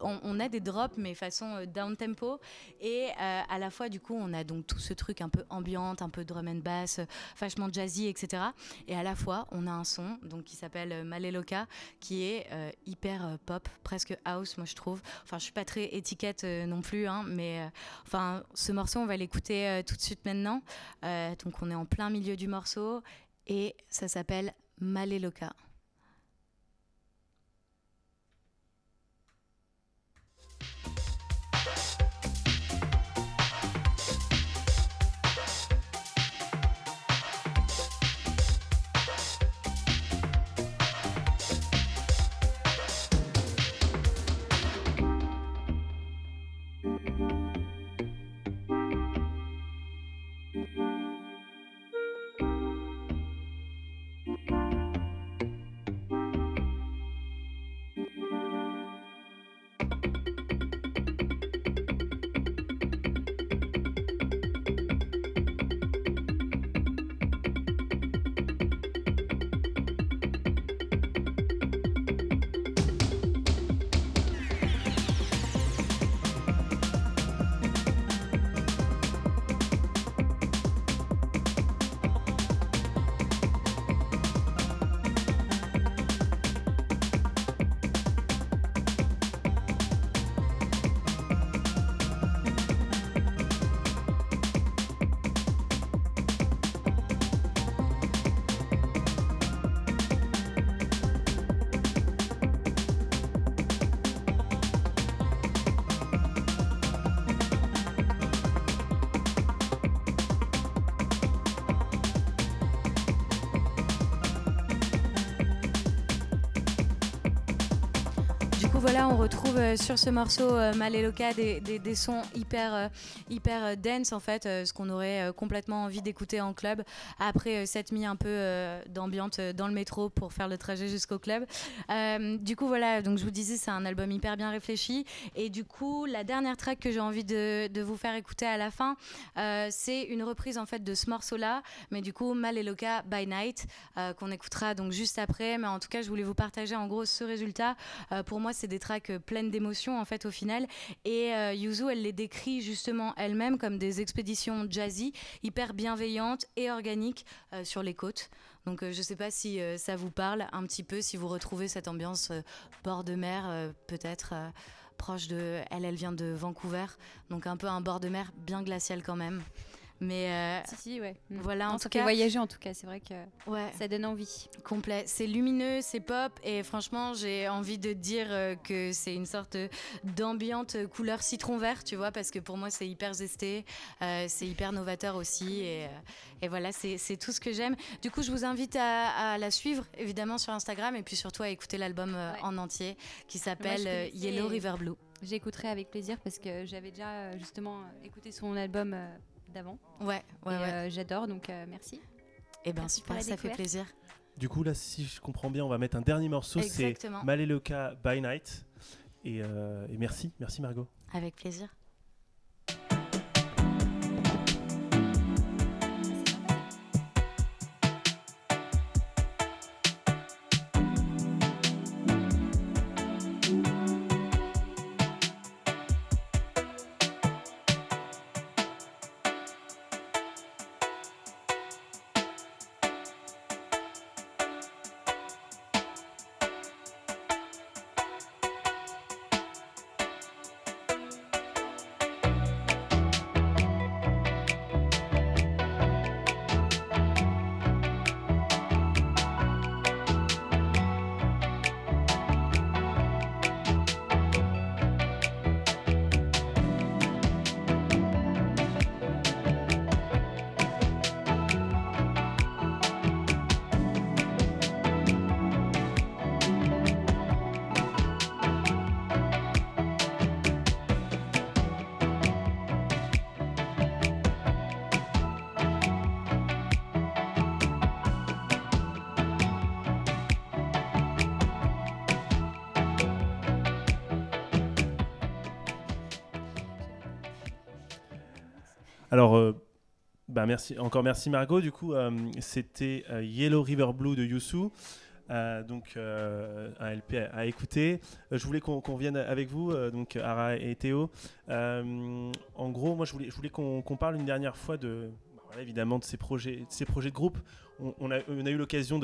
C: on, a des drops mais façon down tempo et à la fois du coup on a donc tout ce truc un peu ambiante, un peu drum and bass, vachement jazzy, etc. Et à la fois on a un son donc qui s'appelle Maleloka qui est hyper pop, presque house moi je trouve. Enfin je suis pas très étiquette non plus hein, mais enfin ce morceau on va l'écouter tout de suite maintenant. donc on est en plein milieu du morceau et ça s'appelle Maleloka. Sur ce morceau euh, Maleloka des, des, sons hyper, euh, hyper dense en fait, ce qu'on aurait complètement envie d'écouter en club après cette mis un peu d'ambiance dans le métro pour faire le trajet jusqu'au club. du coup, voilà, donc je vous disais, c'est un album hyper bien réfléchi. Et du coup, la dernière track que j'ai envie de, vous faire écouter à la fin, c'est une reprise en fait de ce morceau-là, mais du coup, Maleloka by Night, qu'on écoutera donc juste après. Mais en tout cas, je voulais vous partager en gros ce résultat. pour moi, c'est des tracks euh, pleines d'émotions en fait au final. Et euh, Yuzu, elle les décrit justement elle-même comme des expéditions jazzy, hyper bienveillantes et organiques euh, sur les côtes. Donc je ne sais pas si ça vous parle un petit peu, si vous retrouvez cette ambiance bord de mer, peut-être proche de... Elle, elle vient de Vancouver, donc un peu un bord de mer bien glacial quand même. Mais euh,
B: si, si, ouais.
C: Mm. Voilà,
B: en tout cas. voyager, en tout cas, c'est vrai que ouais. ça donne envie.
C: Complet. C'est lumineux, c'est pop, et franchement, j'ai envie de dire euh, que c'est une sorte d'ambiante couleur citron vert, tu vois, parce que pour moi, c'est hyper zesté, euh, c'est hyper novateur aussi, et, et voilà, c'est tout ce que j'aime. Du coup, je vous invite à, la suivre, évidemment, sur Instagram, et puis surtout à écouter l'album en entier, qui s'appelle Yellow River Blue.
B: J'écouterai avec plaisir parce que j'avais déjà justement écouté son album d'avant.
C: Ouais, ouais,
B: euh, J'adore, donc euh, merci.
C: Et eh ben super, ça fait plaisir.
A: Du coup, là, si je comprends bien, on va mettre un dernier morceau, c'est Maleloka by Night. Et, euh, et merci, merci Margot.
C: Avec plaisir.
A: Alors, euh, bah merci, encore merci Margot. Du coup, euh, c'était euh, Yellow River Blue de Yusu. donc un à, écouter. je voulais qu'on vienne avec vous, donc Ara et Théo. en gros, moi je voulais, qu'on parle une dernière fois bah, évidemment de ces projets de groupe on, a, eu l'occasion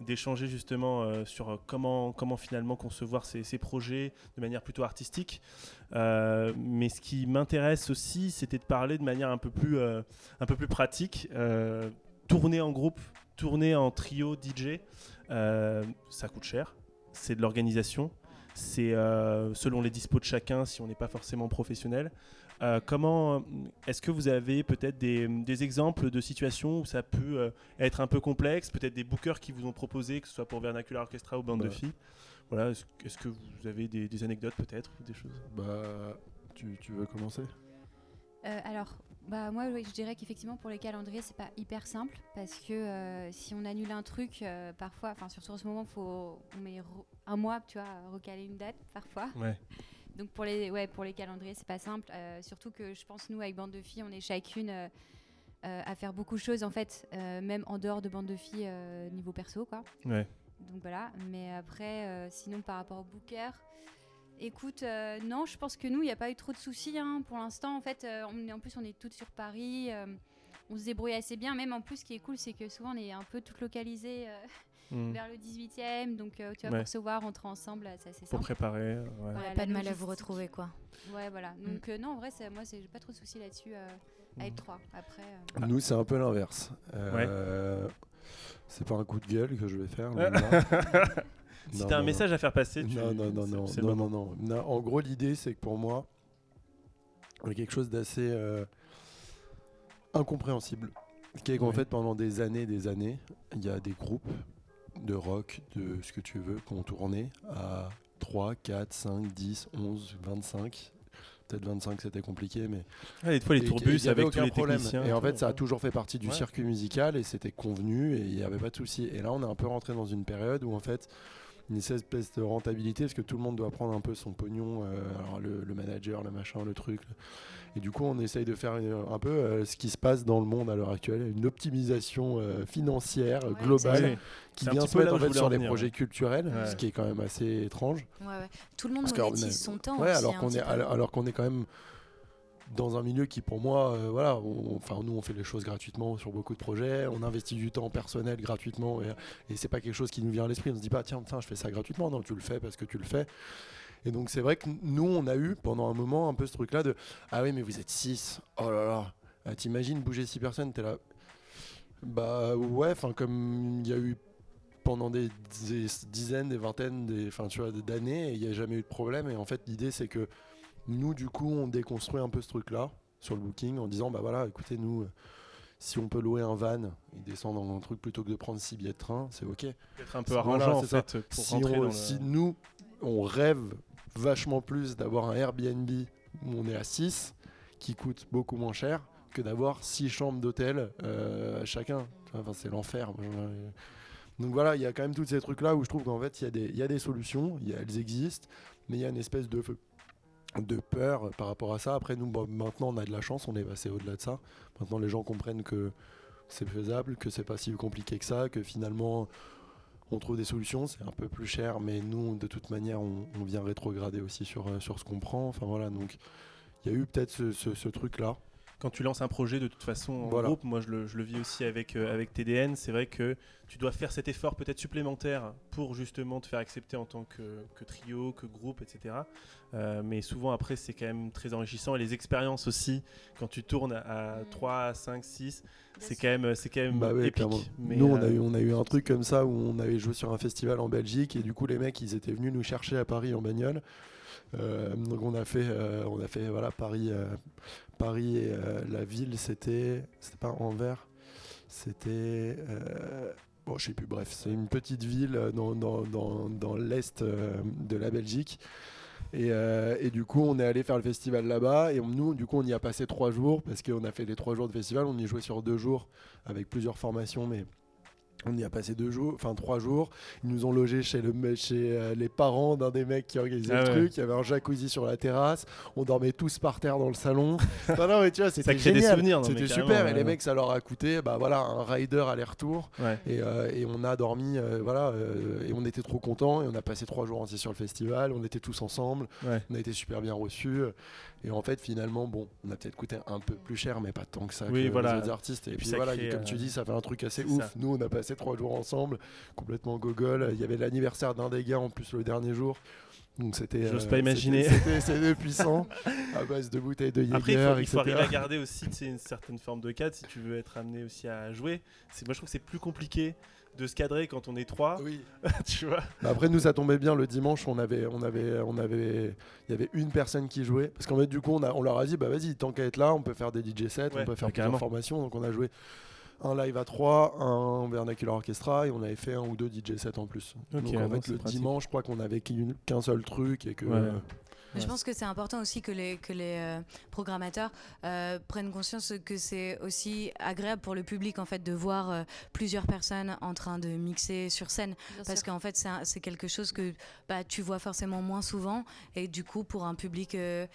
A: d'échanger justement euh, sur comment, finalement concevoir ces, projets de manière plutôt artistique. Euh, mais ce qui m'intéresse aussi, c'était de parler de manière un peu plus, euh, un peu plus pratique. tourner en groupe, tourner en trio DJ, ça coûte cher. C'est de l'organisation. C'est selon les dispos de chacun si on n'est pas forcément professionnel. Euh, comment est-ce que vous avez peut-être des, exemples de situations où ça peut euh, être un peu complexe, peut-être des bookers qui vous ont proposé, que ce soit pour Vernacular Orchestra ou Bande de filles? Voilà, est-ce, que vous avez des, anecdotes peut-être ou des choses?
D: Bah, tu, veux commencer?
B: Euh, Alors, bah moi, je dirais qu'effectivement pour les calendriers, c'est pas hyper simple parce que si on annule un truc, parfois, enfin surtout en ce moment, faut on met un mois, tu vois, à recaler une date parfois.
A: Ouais.
B: Donc pour les, ouais, pour les calendriers, c'est pas simple. Euh, surtout que je pense, nous, avec Bande de Filles, on est chacune euh, euh, à faire beaucoup de choses, en fait, même en dehors de Bande de Filles, niveau perso, quoi.
A: Ouais.
B: Donc voilà. Mais après, sinon, par rapport au booker, écoute, non, je pense que nous, il n'y a pas eu trop de soucis hein, pour l'instant. En fait, on, en plus, on est toutes sur Paris. on se débrouille assez bien. Même en plus, ce qui est cool, c'est que souvent, on est un peu toutes localisées Mm. vers le 18e. Donc, euh, tu vas pour se voir, rentrer ensemble, c'est assez simple.
A: Pour préparer.
C: Ouais. pas de mal à vous retrouver, quoi.
B: Ouais, voilà. Mm. Donc, euh, non, en vrai, moi, j'ai pas trop de soucis là-dessus euh, à être trois. Après,
D: Nous, c'est un peu l'inverse. C'est pas un coup de gueule que je vais faire.
A: si t'as un message à faire passer, tu...
D: non, non, non, non, non, non, non, En gros, l'idée, c'est que pour moi, il y a quelque chose d'assez incompréhensible. Qui est qu'en fait, pendant des années, des années, il y a des groupes de rock, de ce que tu veux, qu'on tournait à 3, 4, 5, 10, 11, 25. Peut-être 25, c'était compliqué, mais.
A: Ah, des fois, les tourbus avec tous les problème.
D: Et en fait, ça a toujours fait partie du circuit musical et c'était convenu et il n'y avait pas de souci. Et là, on est un peu rentré dans une période où, en fait, une espèce de rentabilité parce que tout le monde doit prendre un peu son pognon, euh, alors le, manager, le machin, le truc. Et du coup, on essaye de faire un peu euh, ce qui se passe dans le monde à l'heure actuelle, une optimisation euh, financière globale qui vient se mettre en fait, sur les projets culturels, ce qui est quand même assez étrange.
C: Tout le monde monétise son temps.
D: alors qu'on est, alors qu'on est quand même dans un milieu qui pour moi euh, voilà enfin nous on fait les choses gratuitement sur beaucoup de projets on investit du temps personnel gratuitement et, et c'est pas quelque chose qui nous vient à l'esprit. On se dit pas tiens enfin je fais ça gratuitement. Non tu le fais parce que tu le fais. Et donc c'est vrai que nous on a eu pendant un moment un peu ce truc là de ah oui mais vous êtes 6 oh là là. Ah, T'imagines bouger six personnes, t'es là. Bah ouais, enfin comme il y a eu pendant des, des dizaines, des vingtaines, des, enfin tu vois, d'années, il n'y a jamais eu de problème. Et en fait, l'idée c'est que nous, du coup, on déconstruit un peu ce truc-là sur le booking en disant bah voilà, écoutez, nous, euh, si on peut louer un van et descendre dans un truc plutôt que de prendre six billets de train, c'est ok.
A: Être un peu
D: Voilà,
A: arrangeant en
D: c'est ça.
A: fait pour
D: Si,
A: rentrer
D: on-
A: dans le-
D: si nous, on rêve vachement plus d'avoir un Airbnb où on est à 6, qui coûte beaucoup moins cher que d'avoir 6 chambres d'hôtel euh, chacun. Enfin, c'est l'enfer. Donc voilà, il y a quand même tous ces trucs-là où je trouve qu'en fait, il y, a des- il y a des solutions, y a- elles existent, mais il y a une espèce de, de peur par rapport à ça. Après, nous, maintenant, on a de la chance, on est passé au-delà de ça. Maintenant, les gens comprennent que c'est faisable, que c'est pas si compliqué que ça, que finalement, on trouve des solutions, c'est un peu plus cher, mais nous, de toute manière, on, vient rétrograder aussi sur, euh, sur ce qu'on prend. Enfin voilà, donc il y a eu peut-être ce truc-là.
A: Quand tu lances un projet, de toute façon, en
D: Voilà.
A: groupe, moi je le, je le vis aussi avec, euh, avec TDN, c'est vrai que tu dois faire cet effort peut-être supplémentaire pour justement te faire accepter en tant que, que trio, que groupe, etc. Euh, mais souvent après, c'est quand même très enrichissant et les expériences aussi, quand tu tournes à
B: Mm.
A: 3, 5, 6, c'est quand même, c'est quand même
D: Bah ouais,
A: épique. Mais,
D: nous, on a,
A: euh,
D: eu, on a eu un truc comme ça où on avait joué sur un festival en Belgique et du coup, les mecs, ils étaient venus nous chercher à Paris en bagnole. Euh, donc on a fait, euh, on a fait voilà, Paris, euh, Paris et euh, la ville, c'était, c'était pas Anvers, c'était, euh, bon, je sais plus. Bref, c'est une petite ville euh, dans, dans, dans, l'est de la Belgique. Et, du coup, on est allé faire le festival là-bas. Et nous, du coup, on y a passé trois jours parce qu'on a fait les trois jours de festival. On y jouait sur deux jours avec plusieurs formations, mais on y a passé deux jours, enfin trois jours. Ils nous ont logés chez, le, chez euh, les parents d'un des mecs qui organisait
A: Ah
D: le
A: ouais.
D: truc. Il y avait un jacuzzi sur la terrasse. On dormait tous par terre dans le salon. non, non, mais tu vois, c'était génial. super.
A: ouais,
D: et les
A: ouais.
D: mecs, ça leur a coûté, bah voilà, un rider aller-retour. Et, euh, et on a dormi, euh, voilà, et on était trop contents. Et on a passé trois jours entiers sur le festival. On était tous ensemble. On a été super bien reçus. Et en fait, finalement, bon, on a peut-être coûté un peu plus cher, mais pas tant que ça
A: Oui,
D: que
A: voilà.
D: les autres artistes. Et,
A: Et puis
D: puis,
A: ça
D: voilà,
A: crée,
D: comme tu
A: euh,
D: dis, ça fait un truc assez ouf.
A: ça.
D: Nous, on a passé trois jours ensemble, complètement gogol. Il y avait l'anniversaire d'un des gars en plus le dernier jour. C'était.
A: J'ose
D: euh,
A: pas imaginer.
D: c'était- puissant. à base de bouteilles de Jäger,
A: Après, il faut, il faut
D: etc.
A: arriver à garder aussi une certaine forme de cadre si tu veux être amené aussi à jouer. C'est, moi, je trouve que c'est plus compliqué de se cadrer quand on est trois,
D: Oui.
A: tu vois.
D: Bah Après nous ça tombait bien le dimanche on avait on avait on avait il y avait une personne qui jouait parce qu'en fait du coup on a on leur a dit bah vas-y tant qu'à être là on peut faire des DJ sets
A: Ouais,
D: on peut faire
A: carrément.
D: formations donc on a joué un live à 3 un vernacular orchestra et on avait fait un ou deux DJ sets en plus donc
A: ouais,
D: en
A: non,
D: fait le
A: pratique.
D: dimanche je crois qu'on avait qu'un seul truc et que
A: Ouais.
D: euh,
C: Je pense que c'est important aussi que les, que les euh, programmateurs euh, prennent conscience que c'est aussi agréable pour le public en fait de voir euh, plusieurs personnes en train de mixer sur scène parce qu'en fait c'est quelque chose que bah, tu vois forcément moins souvent et du coup pour un public euh,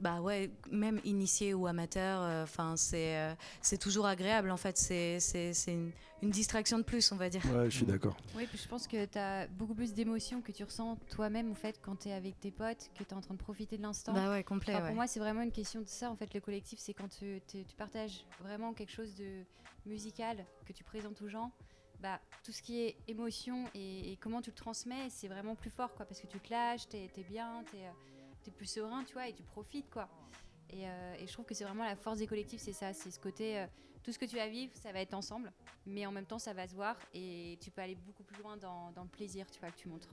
C: bah ouais même initié ou amateur enfin c'est euh, c'est toujours agréable en fait c'est c'est c'est une, une distraction de plus on va dire
D: ouais je suis d'accord
B: Oui, puis je pense que tu as beaucoup plus d'émotions que tu ressens toi-même en fait quand tu es avec tes potes, que tu es en train de profiter de l'instant.
C: bah ouais complet
B: Enfin,
C: ouais.
B: Pour moi, c'est vraiment une question de ça. En fait, le collectif, c'est quand tu, tu- tu partages vraiment quelque chose de musical que tu présentes aux gens. Bah, tout ce qui est émotion et, et comment tu le transmets, c'est vraiment plus fort, quoi, parce que tu te lâches, t'es es bien, t'es es plus serein, tu vois, et tu profites, quoi. Et, euh, et je trouve que c'est vraiment la force des collectifs, c'est ça, c'est ce côté, euh, tout ce que tu vas vivre, ça va être ensemble, mais en même temps, ça va se voir, et tu peux aller beaucoup plus loin dans, dans le plaisir, tu vois, que tu montres.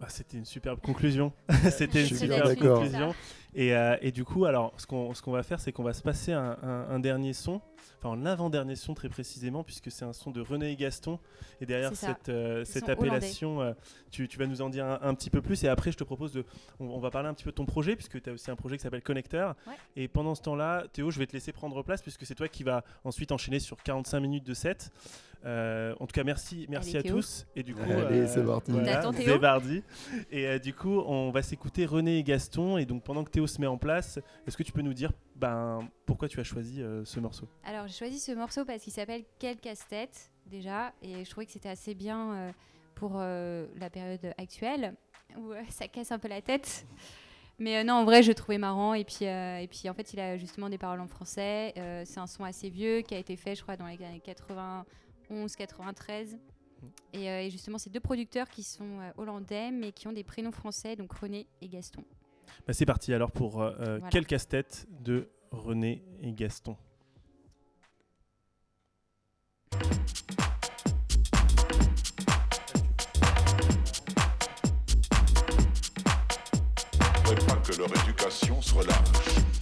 A: Bah, c'était une superbe conclusion. c'était une superbe conclusion. Et, euh, et du coup, alors, ce qu'on ce qu'on va faire, c'est qu'on va se passer un, un- un dernier son, enfin un avant-dernier son très précisément, puisque c'est un son de René et Gaston. Et derrière cette, euh, cette appellation, euh, tu, tu vas nous en dire un, un petit peu plus. Et après, je te propose de. On, on va parler un petit peu de ton projet, puisque tu as aussi un projet qui s'appelle Connecteur.
B: Ouais.
A: Et pendant ce temps-là, Théo, je vais te laisser prendre place, puisque c'est toi qui vas ensuite enchaîner sur 45 minutes de set. Euh, en tout cas, merci, merci
B: Allez,
A: à
B: Théo.
A: tous. Et du coup,
D: Allez, c'est parti.
A: voilà, c'est parti. Et euh, du coup, on va s'écouter René et Gaston. Et donc, pendant que Théo se met en place, est-ce que tu peux nous dire ben, pourquoi tu as choisi euh, ce morceau?
B: Alors, j'ai choisi ce morceau parce qu'il s'appelle Quel casse-tête, déjà, et je trouvais que c'était assez bien euh, pour euh, la période actuelle, où ça casse un peu la tête. Mais non, en vrai, je le trouvais marrant, et puis, et puis en fait, il a justement des paroles en français. C'est un son assez vieux qui a été fait, je crois, dans les années 91-93. Et, euh, et justement, c'est deux producteurs qui sont hollandais, mais qui ont des prénoms français, donc René et Gaston.
A: Bah, c'est parti alors pour euh, euh
B: voilà.
A: Quel casse-tête de René et Gaston?
E: pas que leur éducation soit lâche.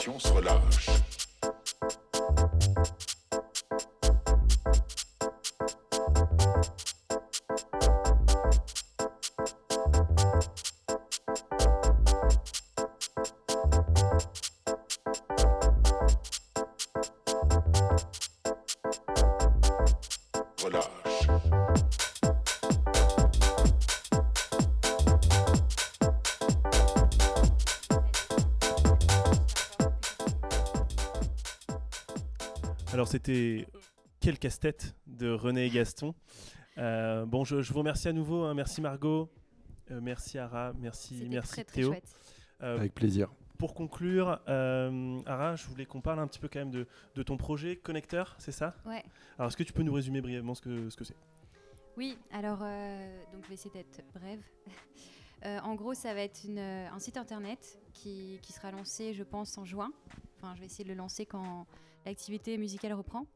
E: Se relâche.
A: Alors c'était Quel casse-tête de René et Gaston. Euh, bon, je, vous remercie à nouveau. Hein. Merci Margot, euh, merci Ara, merci, merci Théo.
D: Euh, Avec plaisir.
A: Pour conclure, Ara, je voulais qu'on parle un petit peu quand même de, ton projet Connecteur, c'est ça?
B: Ouais.
A: Alors est-ce que tu peux nous résumer brièvement ce que ce que c'est?
B: Oui, alors donc je vais essayer d'être brève. en gros, ça va être un site internet qui, qui, sera lancé, je pense, en juin. Enfin, je vais essayer de le lancer quand l'activité musicale reprend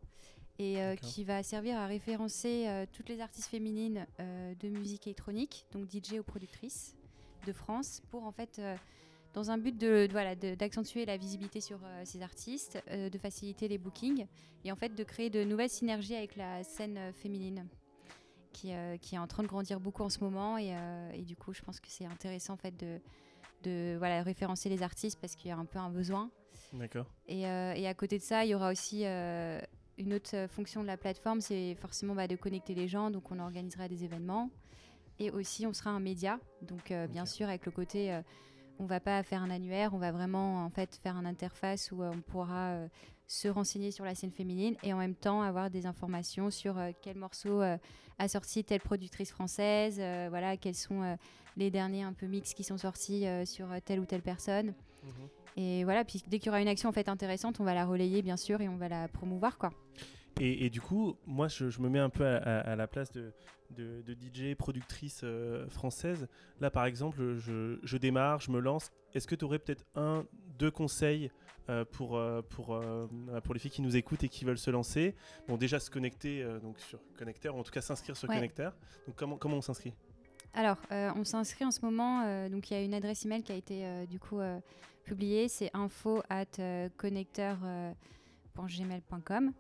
B: et euh, qui va servir à référencer euh, toutes les artistes féminines euh, de musique électronique, donc DJ ou productrices de France, pour en fait, dans un but de, voilà, d'accentuer la visibilité sur ces artistes, de faciliter les bookings et en fait de créer de nouvelles synergies avec la scène féminine. Qui, qui, est en train de grandir beaucoup en ce moment et, et du coup je pense que c'est intéressant en fait de, de voilà, référencer les artistes parce qu'il y a un peu un besoin
A: D'accord.
B: Euh, et, à côté de ça, il y aura aussi euh, une autre euh, fonction de la plateforme, c'est forcément bah, de connecter les gens. Donc on organisera des événements. Et aussi, on sera un média. Donc bien sûr, avec le côté, on va pas faire un annuaire, on va vraiment en fait faire une interface où on pourra se renseigner sur la scène féminine et en même temps avoir des informations sur quel morceau a sorti telle productrice française, voilà, quels sont les derniers un peu mix qui sont sortis sur telle ou telle personne. Mhm. Et voilà, puis dès qu'il y aura une action en fait intéressante, on va la relayer bien sûr et on va la promouvoir quoi.
A: Et, du coup, moi je, me mets un peu à, la place de, de, DJ, productrice euh, française. Là par exemple, je, je, démarre, je me lance. Est-ce que tu aurais peut-être un, deux conseils euh, pour, euh, pour, pour les filles qui nous écoutent et qui veulent se lancer? Bon, déjà se connecter donc sur Connecteur, ou en tout cas s'inscrire sur Connecteur. Donc comment, comment on s'inscrit?
B: Alors, on s'inscrit en ce moment, donc il y a une adresse email qui a été du coup publié, c'est info at euh, connecteur.gmail.com.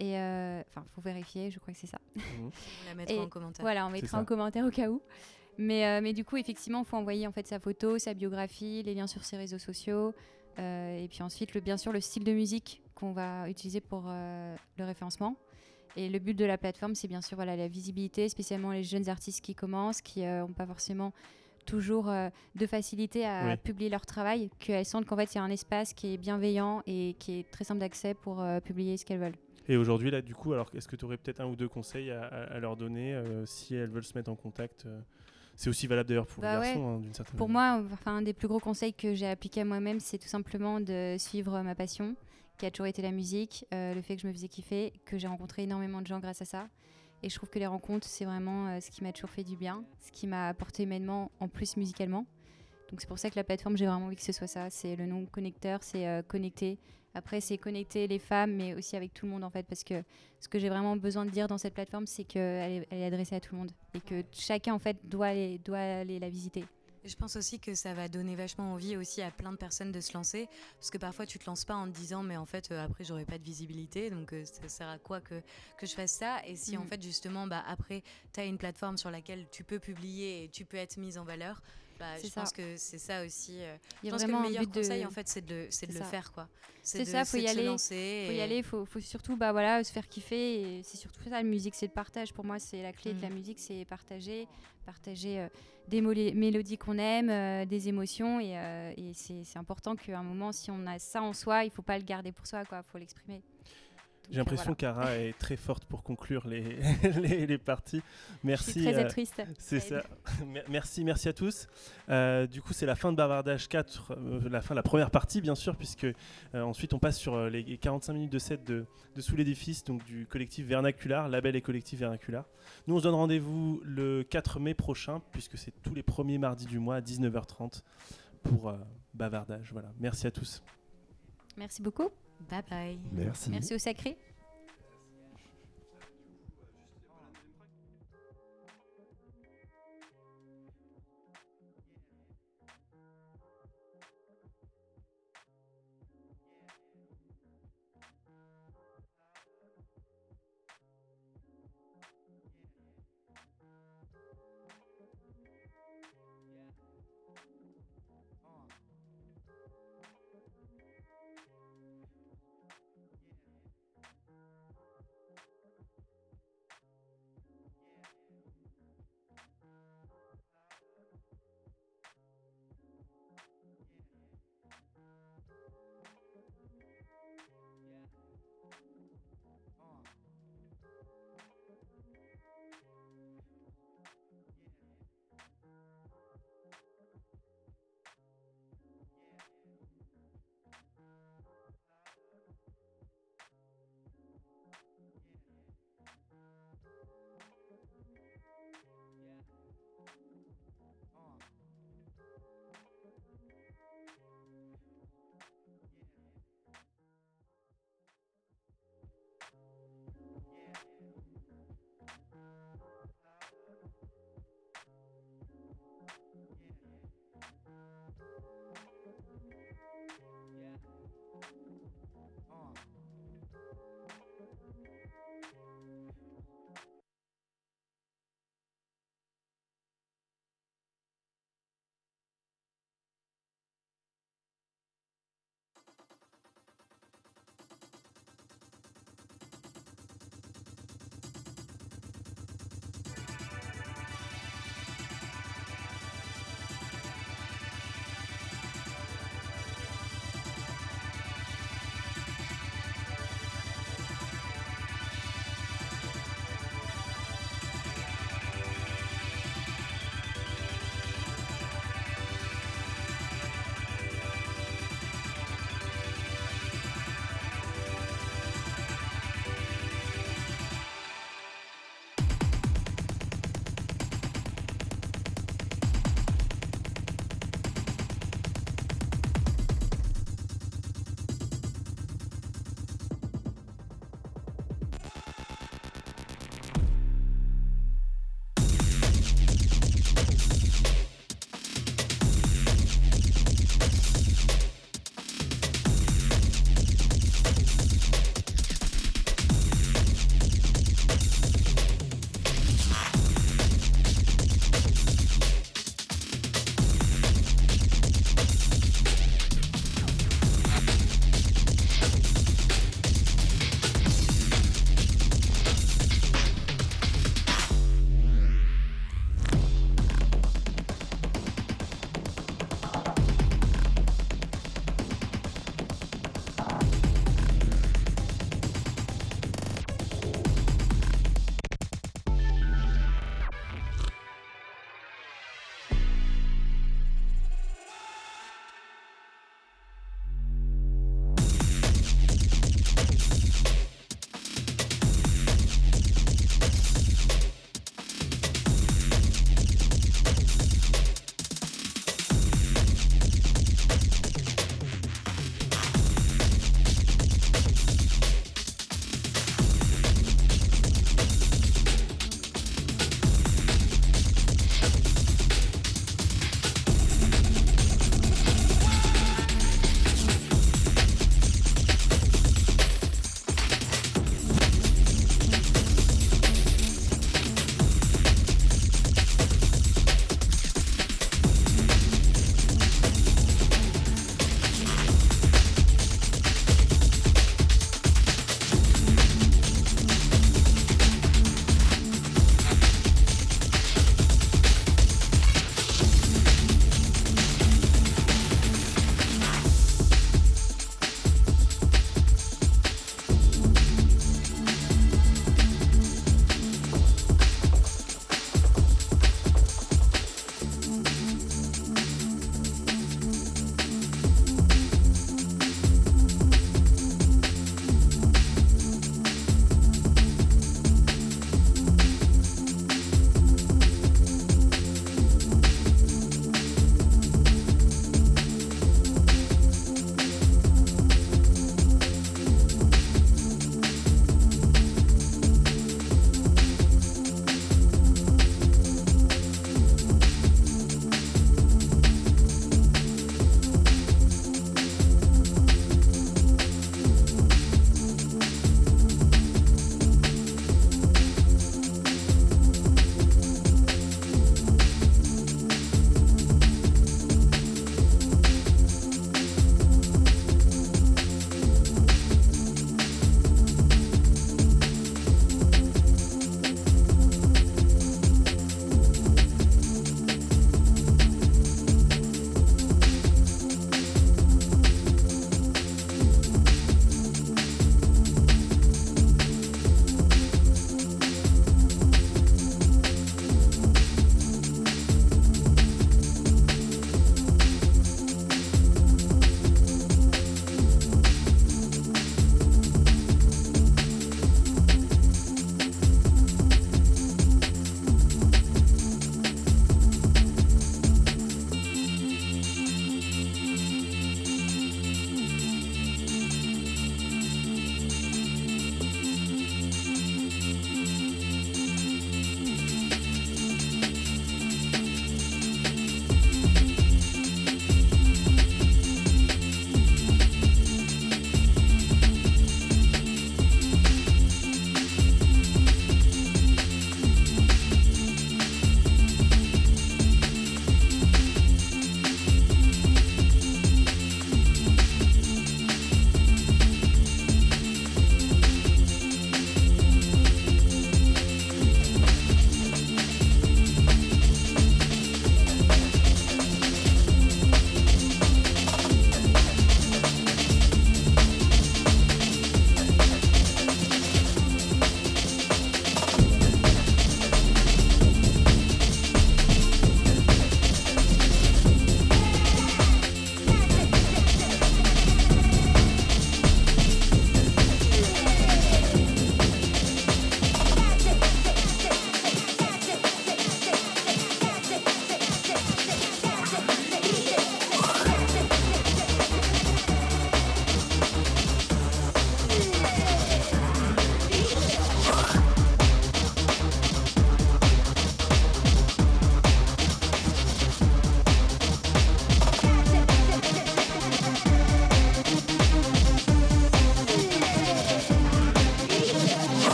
B: Et euh, enfin, il faut vérifier, je crois que c'est ça.
C: Mhm. On la mettra en commentaire.
B: Voilà, on mettra en commentaire au cas où. Mais, euh, mais du coup, effectivement, il faut envoyer en fait sa photo, sa biographie, les liens sur ses réseaux sociaux. et puis ensuite, le, bien sûr, le style de musique qu'on va utiliser pour le référencement. Et le but de la plateforme, c'est bien sûr voilà, la visibilité, spécialement les jeunes artistes qui commencent, qui n'ont pas forcément toujours euh, de facilité à publier leur travail, qu'elles sentent qu'en fait il y a un espace qui est bienveillant et qui est très simple d'accès pour euh, publier ce qu'elles veulent.
A: Et aujourd'hui, là, du coup, alors est-ce que tu aurais peut-être un ou deux conseils à, leur donner euh, si elles veulent se mettre en contact C'est aussi valable d'ailleurs pour
B: bah
A: les garçons, hein, d'une certaine
B: Pour moi, enfin, un des plus gros conseils que j'ai appliqué à moi-même, c'est tout simplement de suivre ma passion, qui a toujours été la musique, le fait que je me faisais kiffer, que j'ai rencontré énormément de gens grâce à ça. Et je trouve que les rencontres, c'est vraiment euh, ce qui m'a toujours fait du bien, ce qui m'a apporté humainement, en plus musicalement. Donc c'est pour ça que la plateforme, j'ai vraiment envie que ce soit ça. C'est le nom connecteur, c'est euh, connecter. Après, c'est connecter les femmes, mais aussi avec tout le monde en fait. Parce que ce que j'ai vraiment besoin de dire dans cette plateforme, c'est qu'elle est, elle est adressée à tout le monde. Et que chacun en fait doit doit aller la visiter.
C: Je pense aussi que ça va donner vachement envie aussi à plein de personnes de se lancer. Parce que parfois, tu te lances pas en te disant, mais en fait, euh, après, j'aurai pas de visibilité. Donc, euh, ça sert à quoi que, que je fasse ça? Et si, en mm. fait, justement, bah, après, tu as une plateforme sur laquelle tu peux publier et tu peux être mise en valeur, bah, je pense que c'est ça aussi. Euh, je pense que le meilleur conseil, en fait, c'est de, de le faire, quoi.
B: C'est ça, faut y aller. Il faut y aller, faut, faut surtout, bah voilà, se faire kiffer. C'est surtout ça, la musique, c'est le partage. Pour moi, c'est la clé de la mm. musique, c'est partager, partager euh, des mélodies qu'on aime, euh, des émotions. Et, et c'est important qu'à un moment, si on a ça en soi, il faut pas le garder pour soi, quoi. Faut l'exprimer.
A: J'ai l'impression qu'Ara est très forte pour conclure les, les, parties. Merci. Je
B: suis très triste.
A: C'est ça. merci, merci à tous. Euh, du coup, c'est la fin de Bavardage 4, euh, la fin de la première partie, bien sûr, puisque euh, ensuite on passe sur les 45 minutes de set de, de Sous l'édifice, donc du collectif Vernacular, label et collectif Vernacular. Nous, on se donne rendez-vous le 4 mai prochain, puisque c'est tous les premiers mardis du mois à 19h30 pour Bavardage. Voilà. Merci à tous.
B: Merci beaucoup.
C: Bye bye.
D: Merci.
B: Merci au sacré.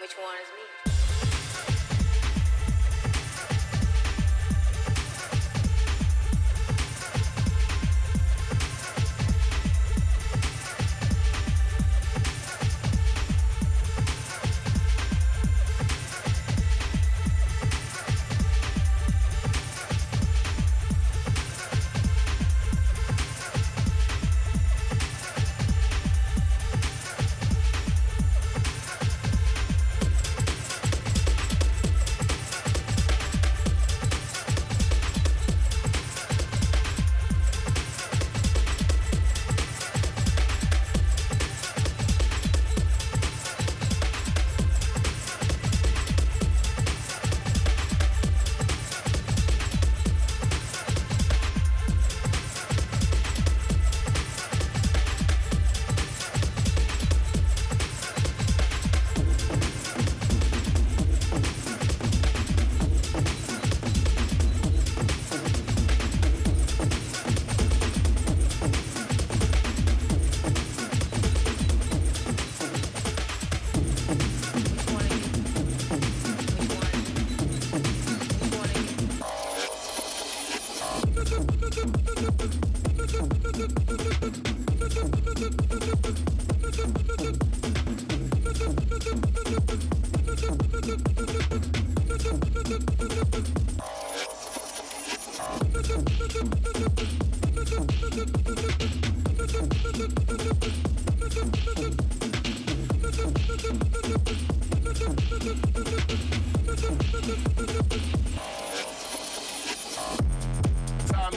F: Which one is me?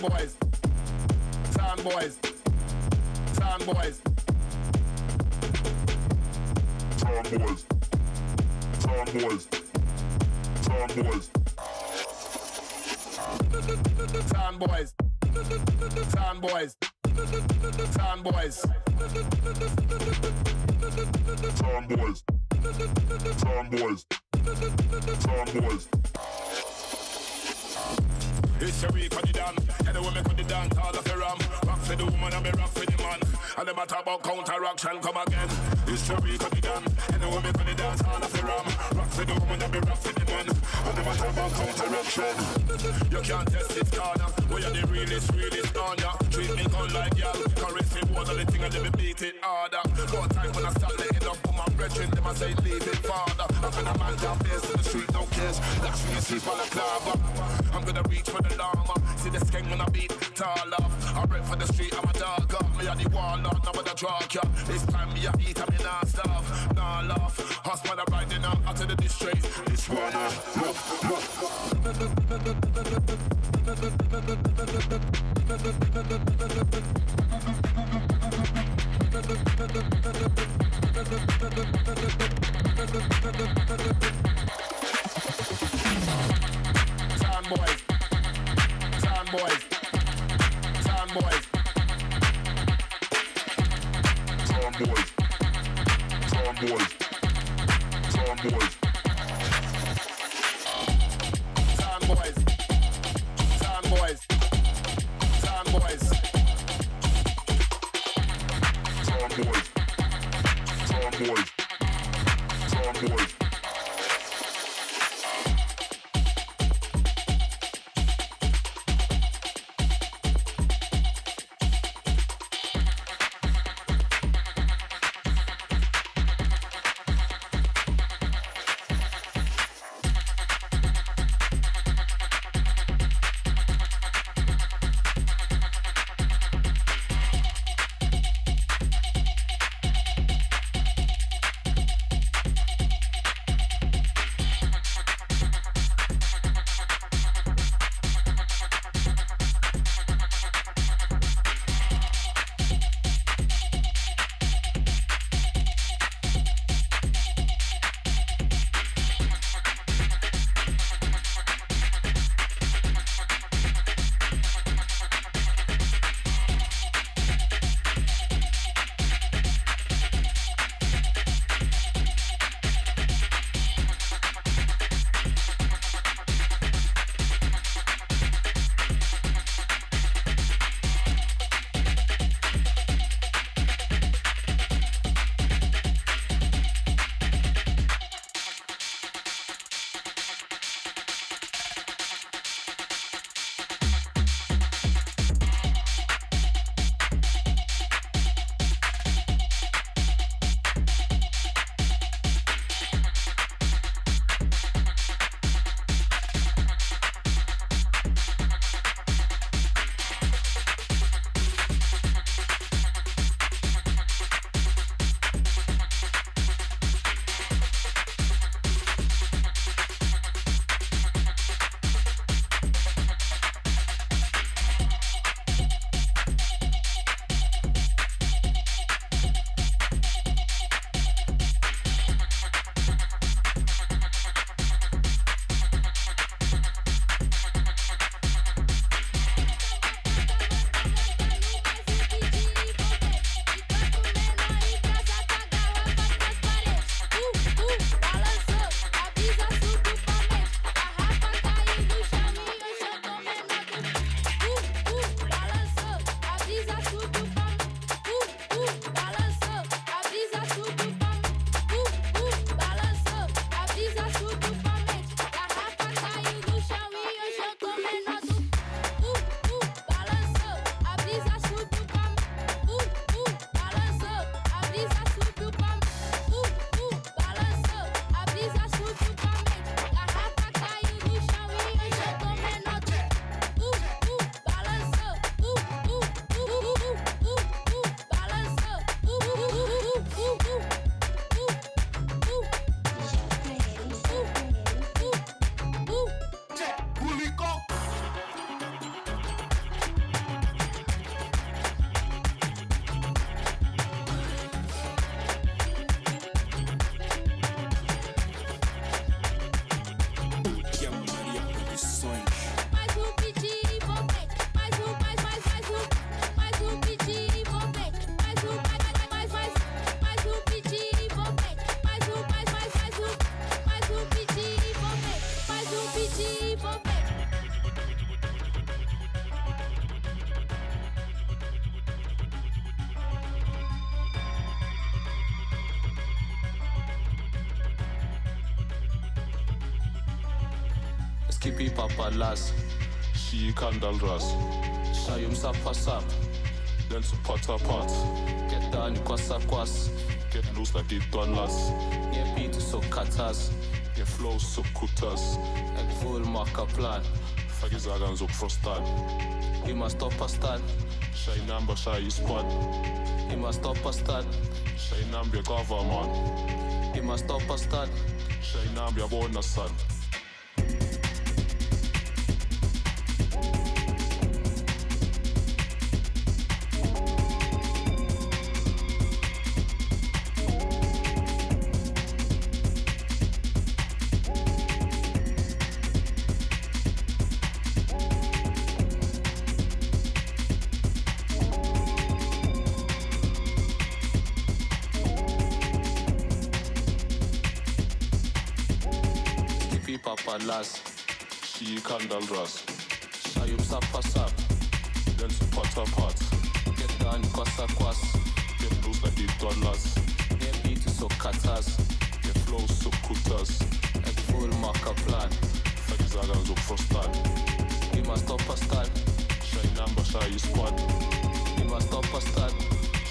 G: boys. Sound boys. Sound boys.
H: Sound boys. Sound boys. Sound boys.
G: Sound boys. Sound boys. Sound boys.
H: Sound boys. Sound boys. Sound boys
G: counteraction come again. It's the week of the gun. Anyway, me gonna dance all of the ram. Rock for the woman and be rock for the man. And never talk about counteraction. You can't test this corner. We are the realest, realest on ya. Treat me gun like y'all. Currency was the thing and then me beat it harder. No time when I start letting up for my brethren. Them I say leave it father. I'm gonna man down face in the street, no cares. That's me sleep on the clava. I'm gonna reach for the llama. See the skeng when I beat tall off. I rep for the street, I'm a dog up. Me a the warlord, now with a drug ya. This time me a eat, I me not starve, nah laugh. Husband a riding out out of the district. This one, uh, look, look. Time boys, boys. Town boys. Town boys. Town boys. Town boys. pipa balas
I: Shiyi kandal ras
E: Shayi msapa
I: sap. Then
E: to pot a pot
I: Get down kwasa kwas
E: Get loose like it done last
I: Nye beat so katas.
E: Nye flow so kutas.
I: Ek full maka plan.
E: Fagi zagan zo prostan.
I: He must stop
E: a stand. Shayi number is squad
I: He must stop
E: a stand. Shayi
I: number government He
E: must stop a stand.
I: Shayi number yabona
E: son. grass.
I: Shayum sap
E: up, then pot for pot.
I: Get down kwasa kwas,
E: they blues like the dollars.
I: Get beat is so katas,
E: their flow so kutas.
I: Ek full marker plan,
E: fake zagans up
I: for start. We
E: must stop a start, shay number shay squad.
I: Must stop a
E: start,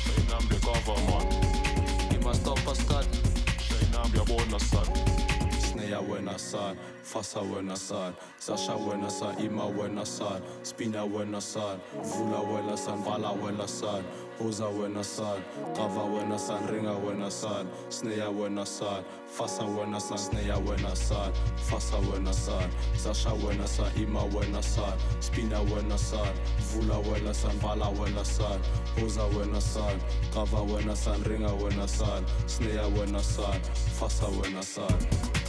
E: shay number government.
I: We must stop
E: a number bonus. Naya
I: when I sign, Fasa when I sign, Sasha when I Ima when I Spina when I sign, Vula when I sign, Vala when I sign, Oza when I Kava when I Ringa when I sign, Sneya when I Fasa when I sign, Sneya when I sign, Fasa when I sign, Sasha when I Ima when I Spina when I sign, Vula when I sign, Vala when I sign, Oza when I Kava when I Ringa when I sign, Sneya
J: when I Fasa when I.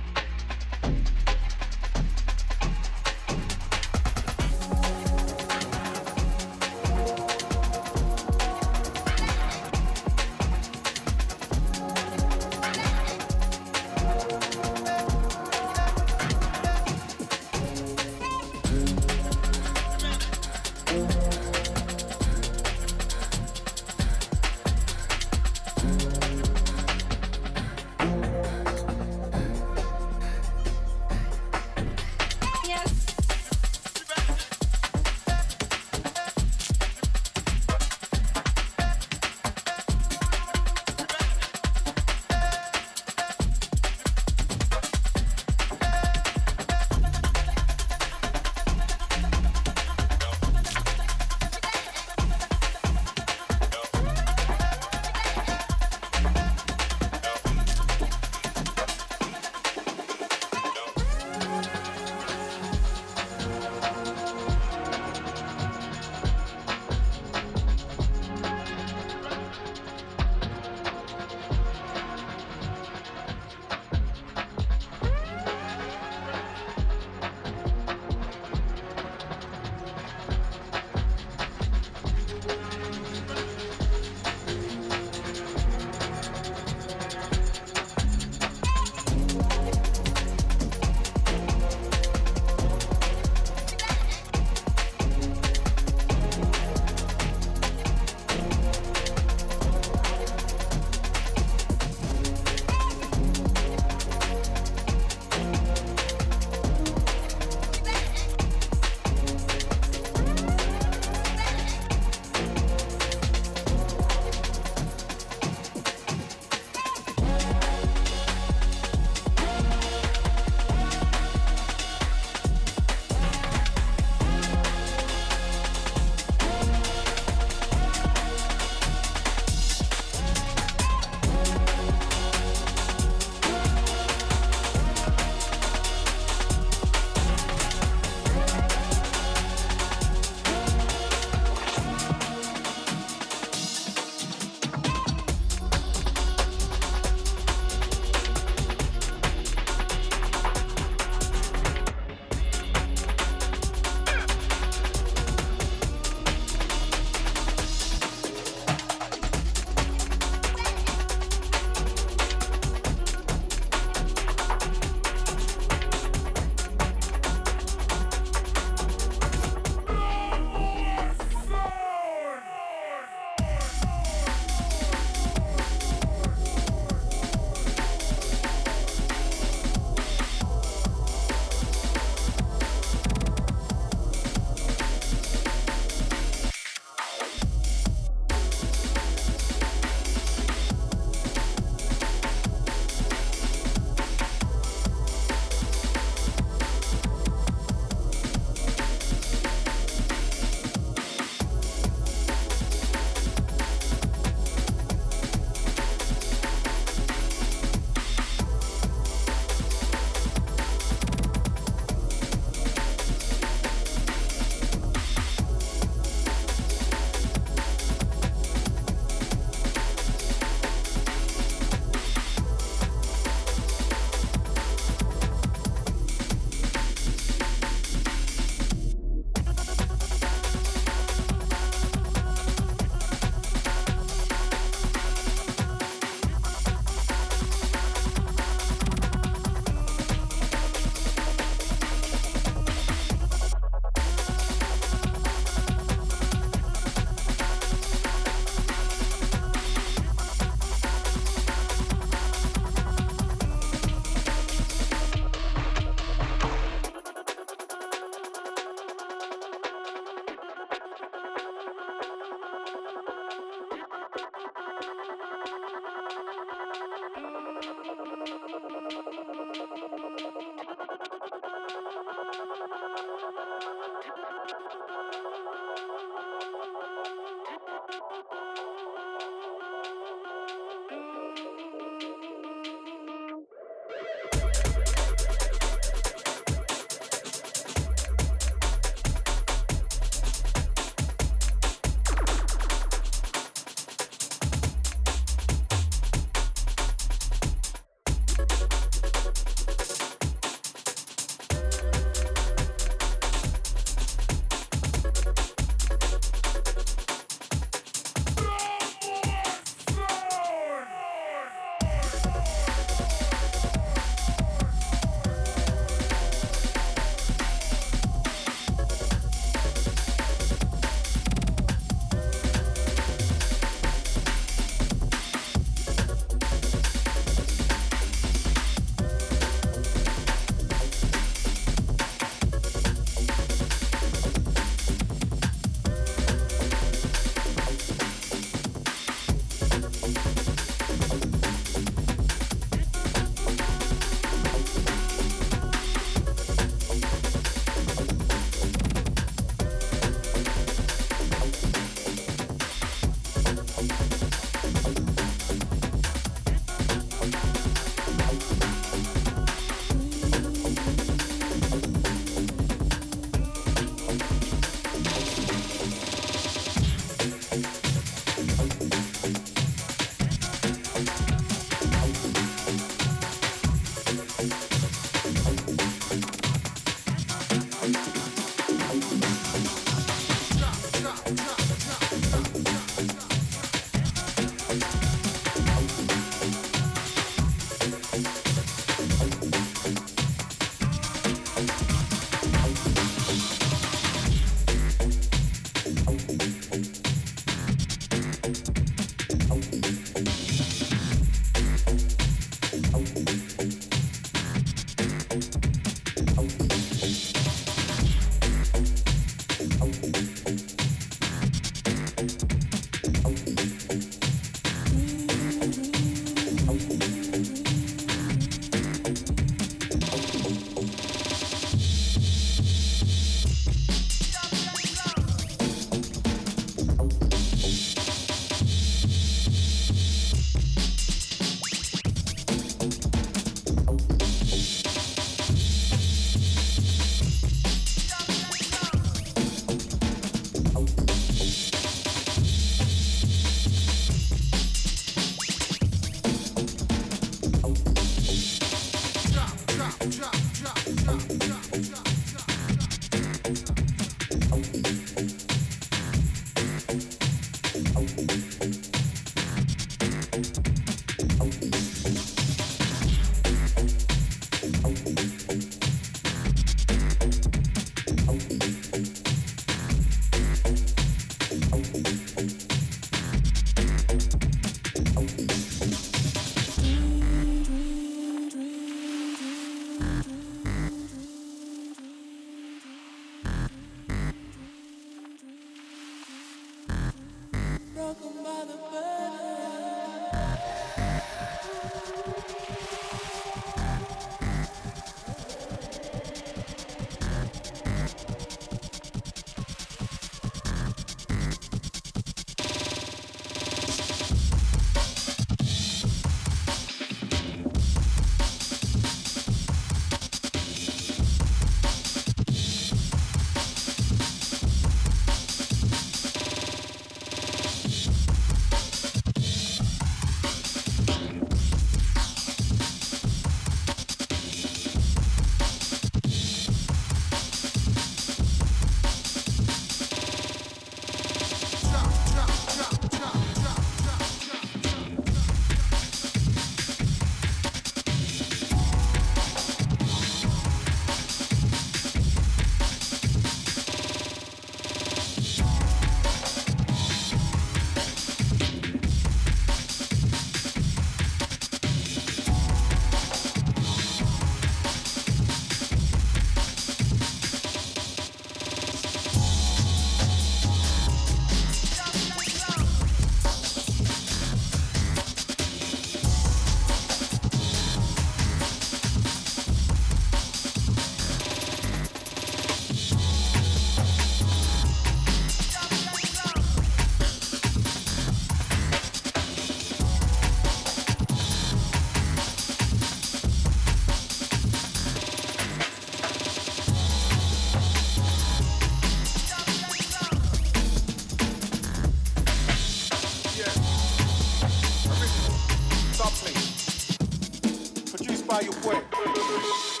J: you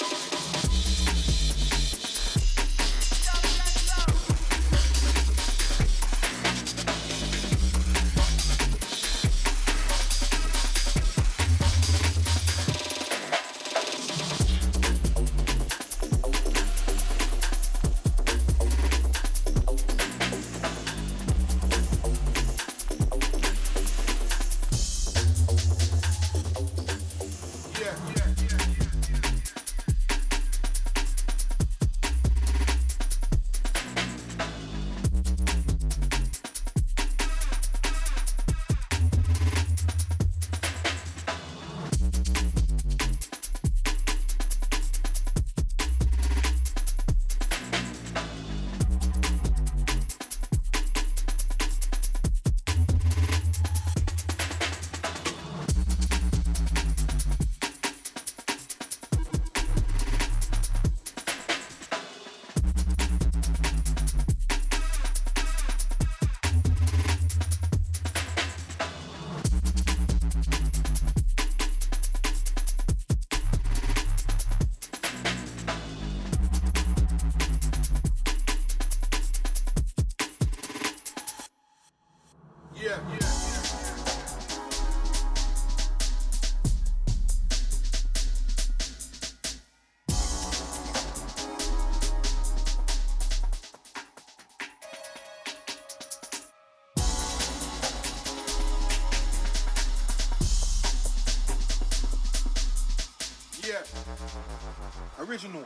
J: Original.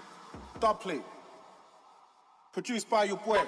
J: Dub plate. Produced by your boy.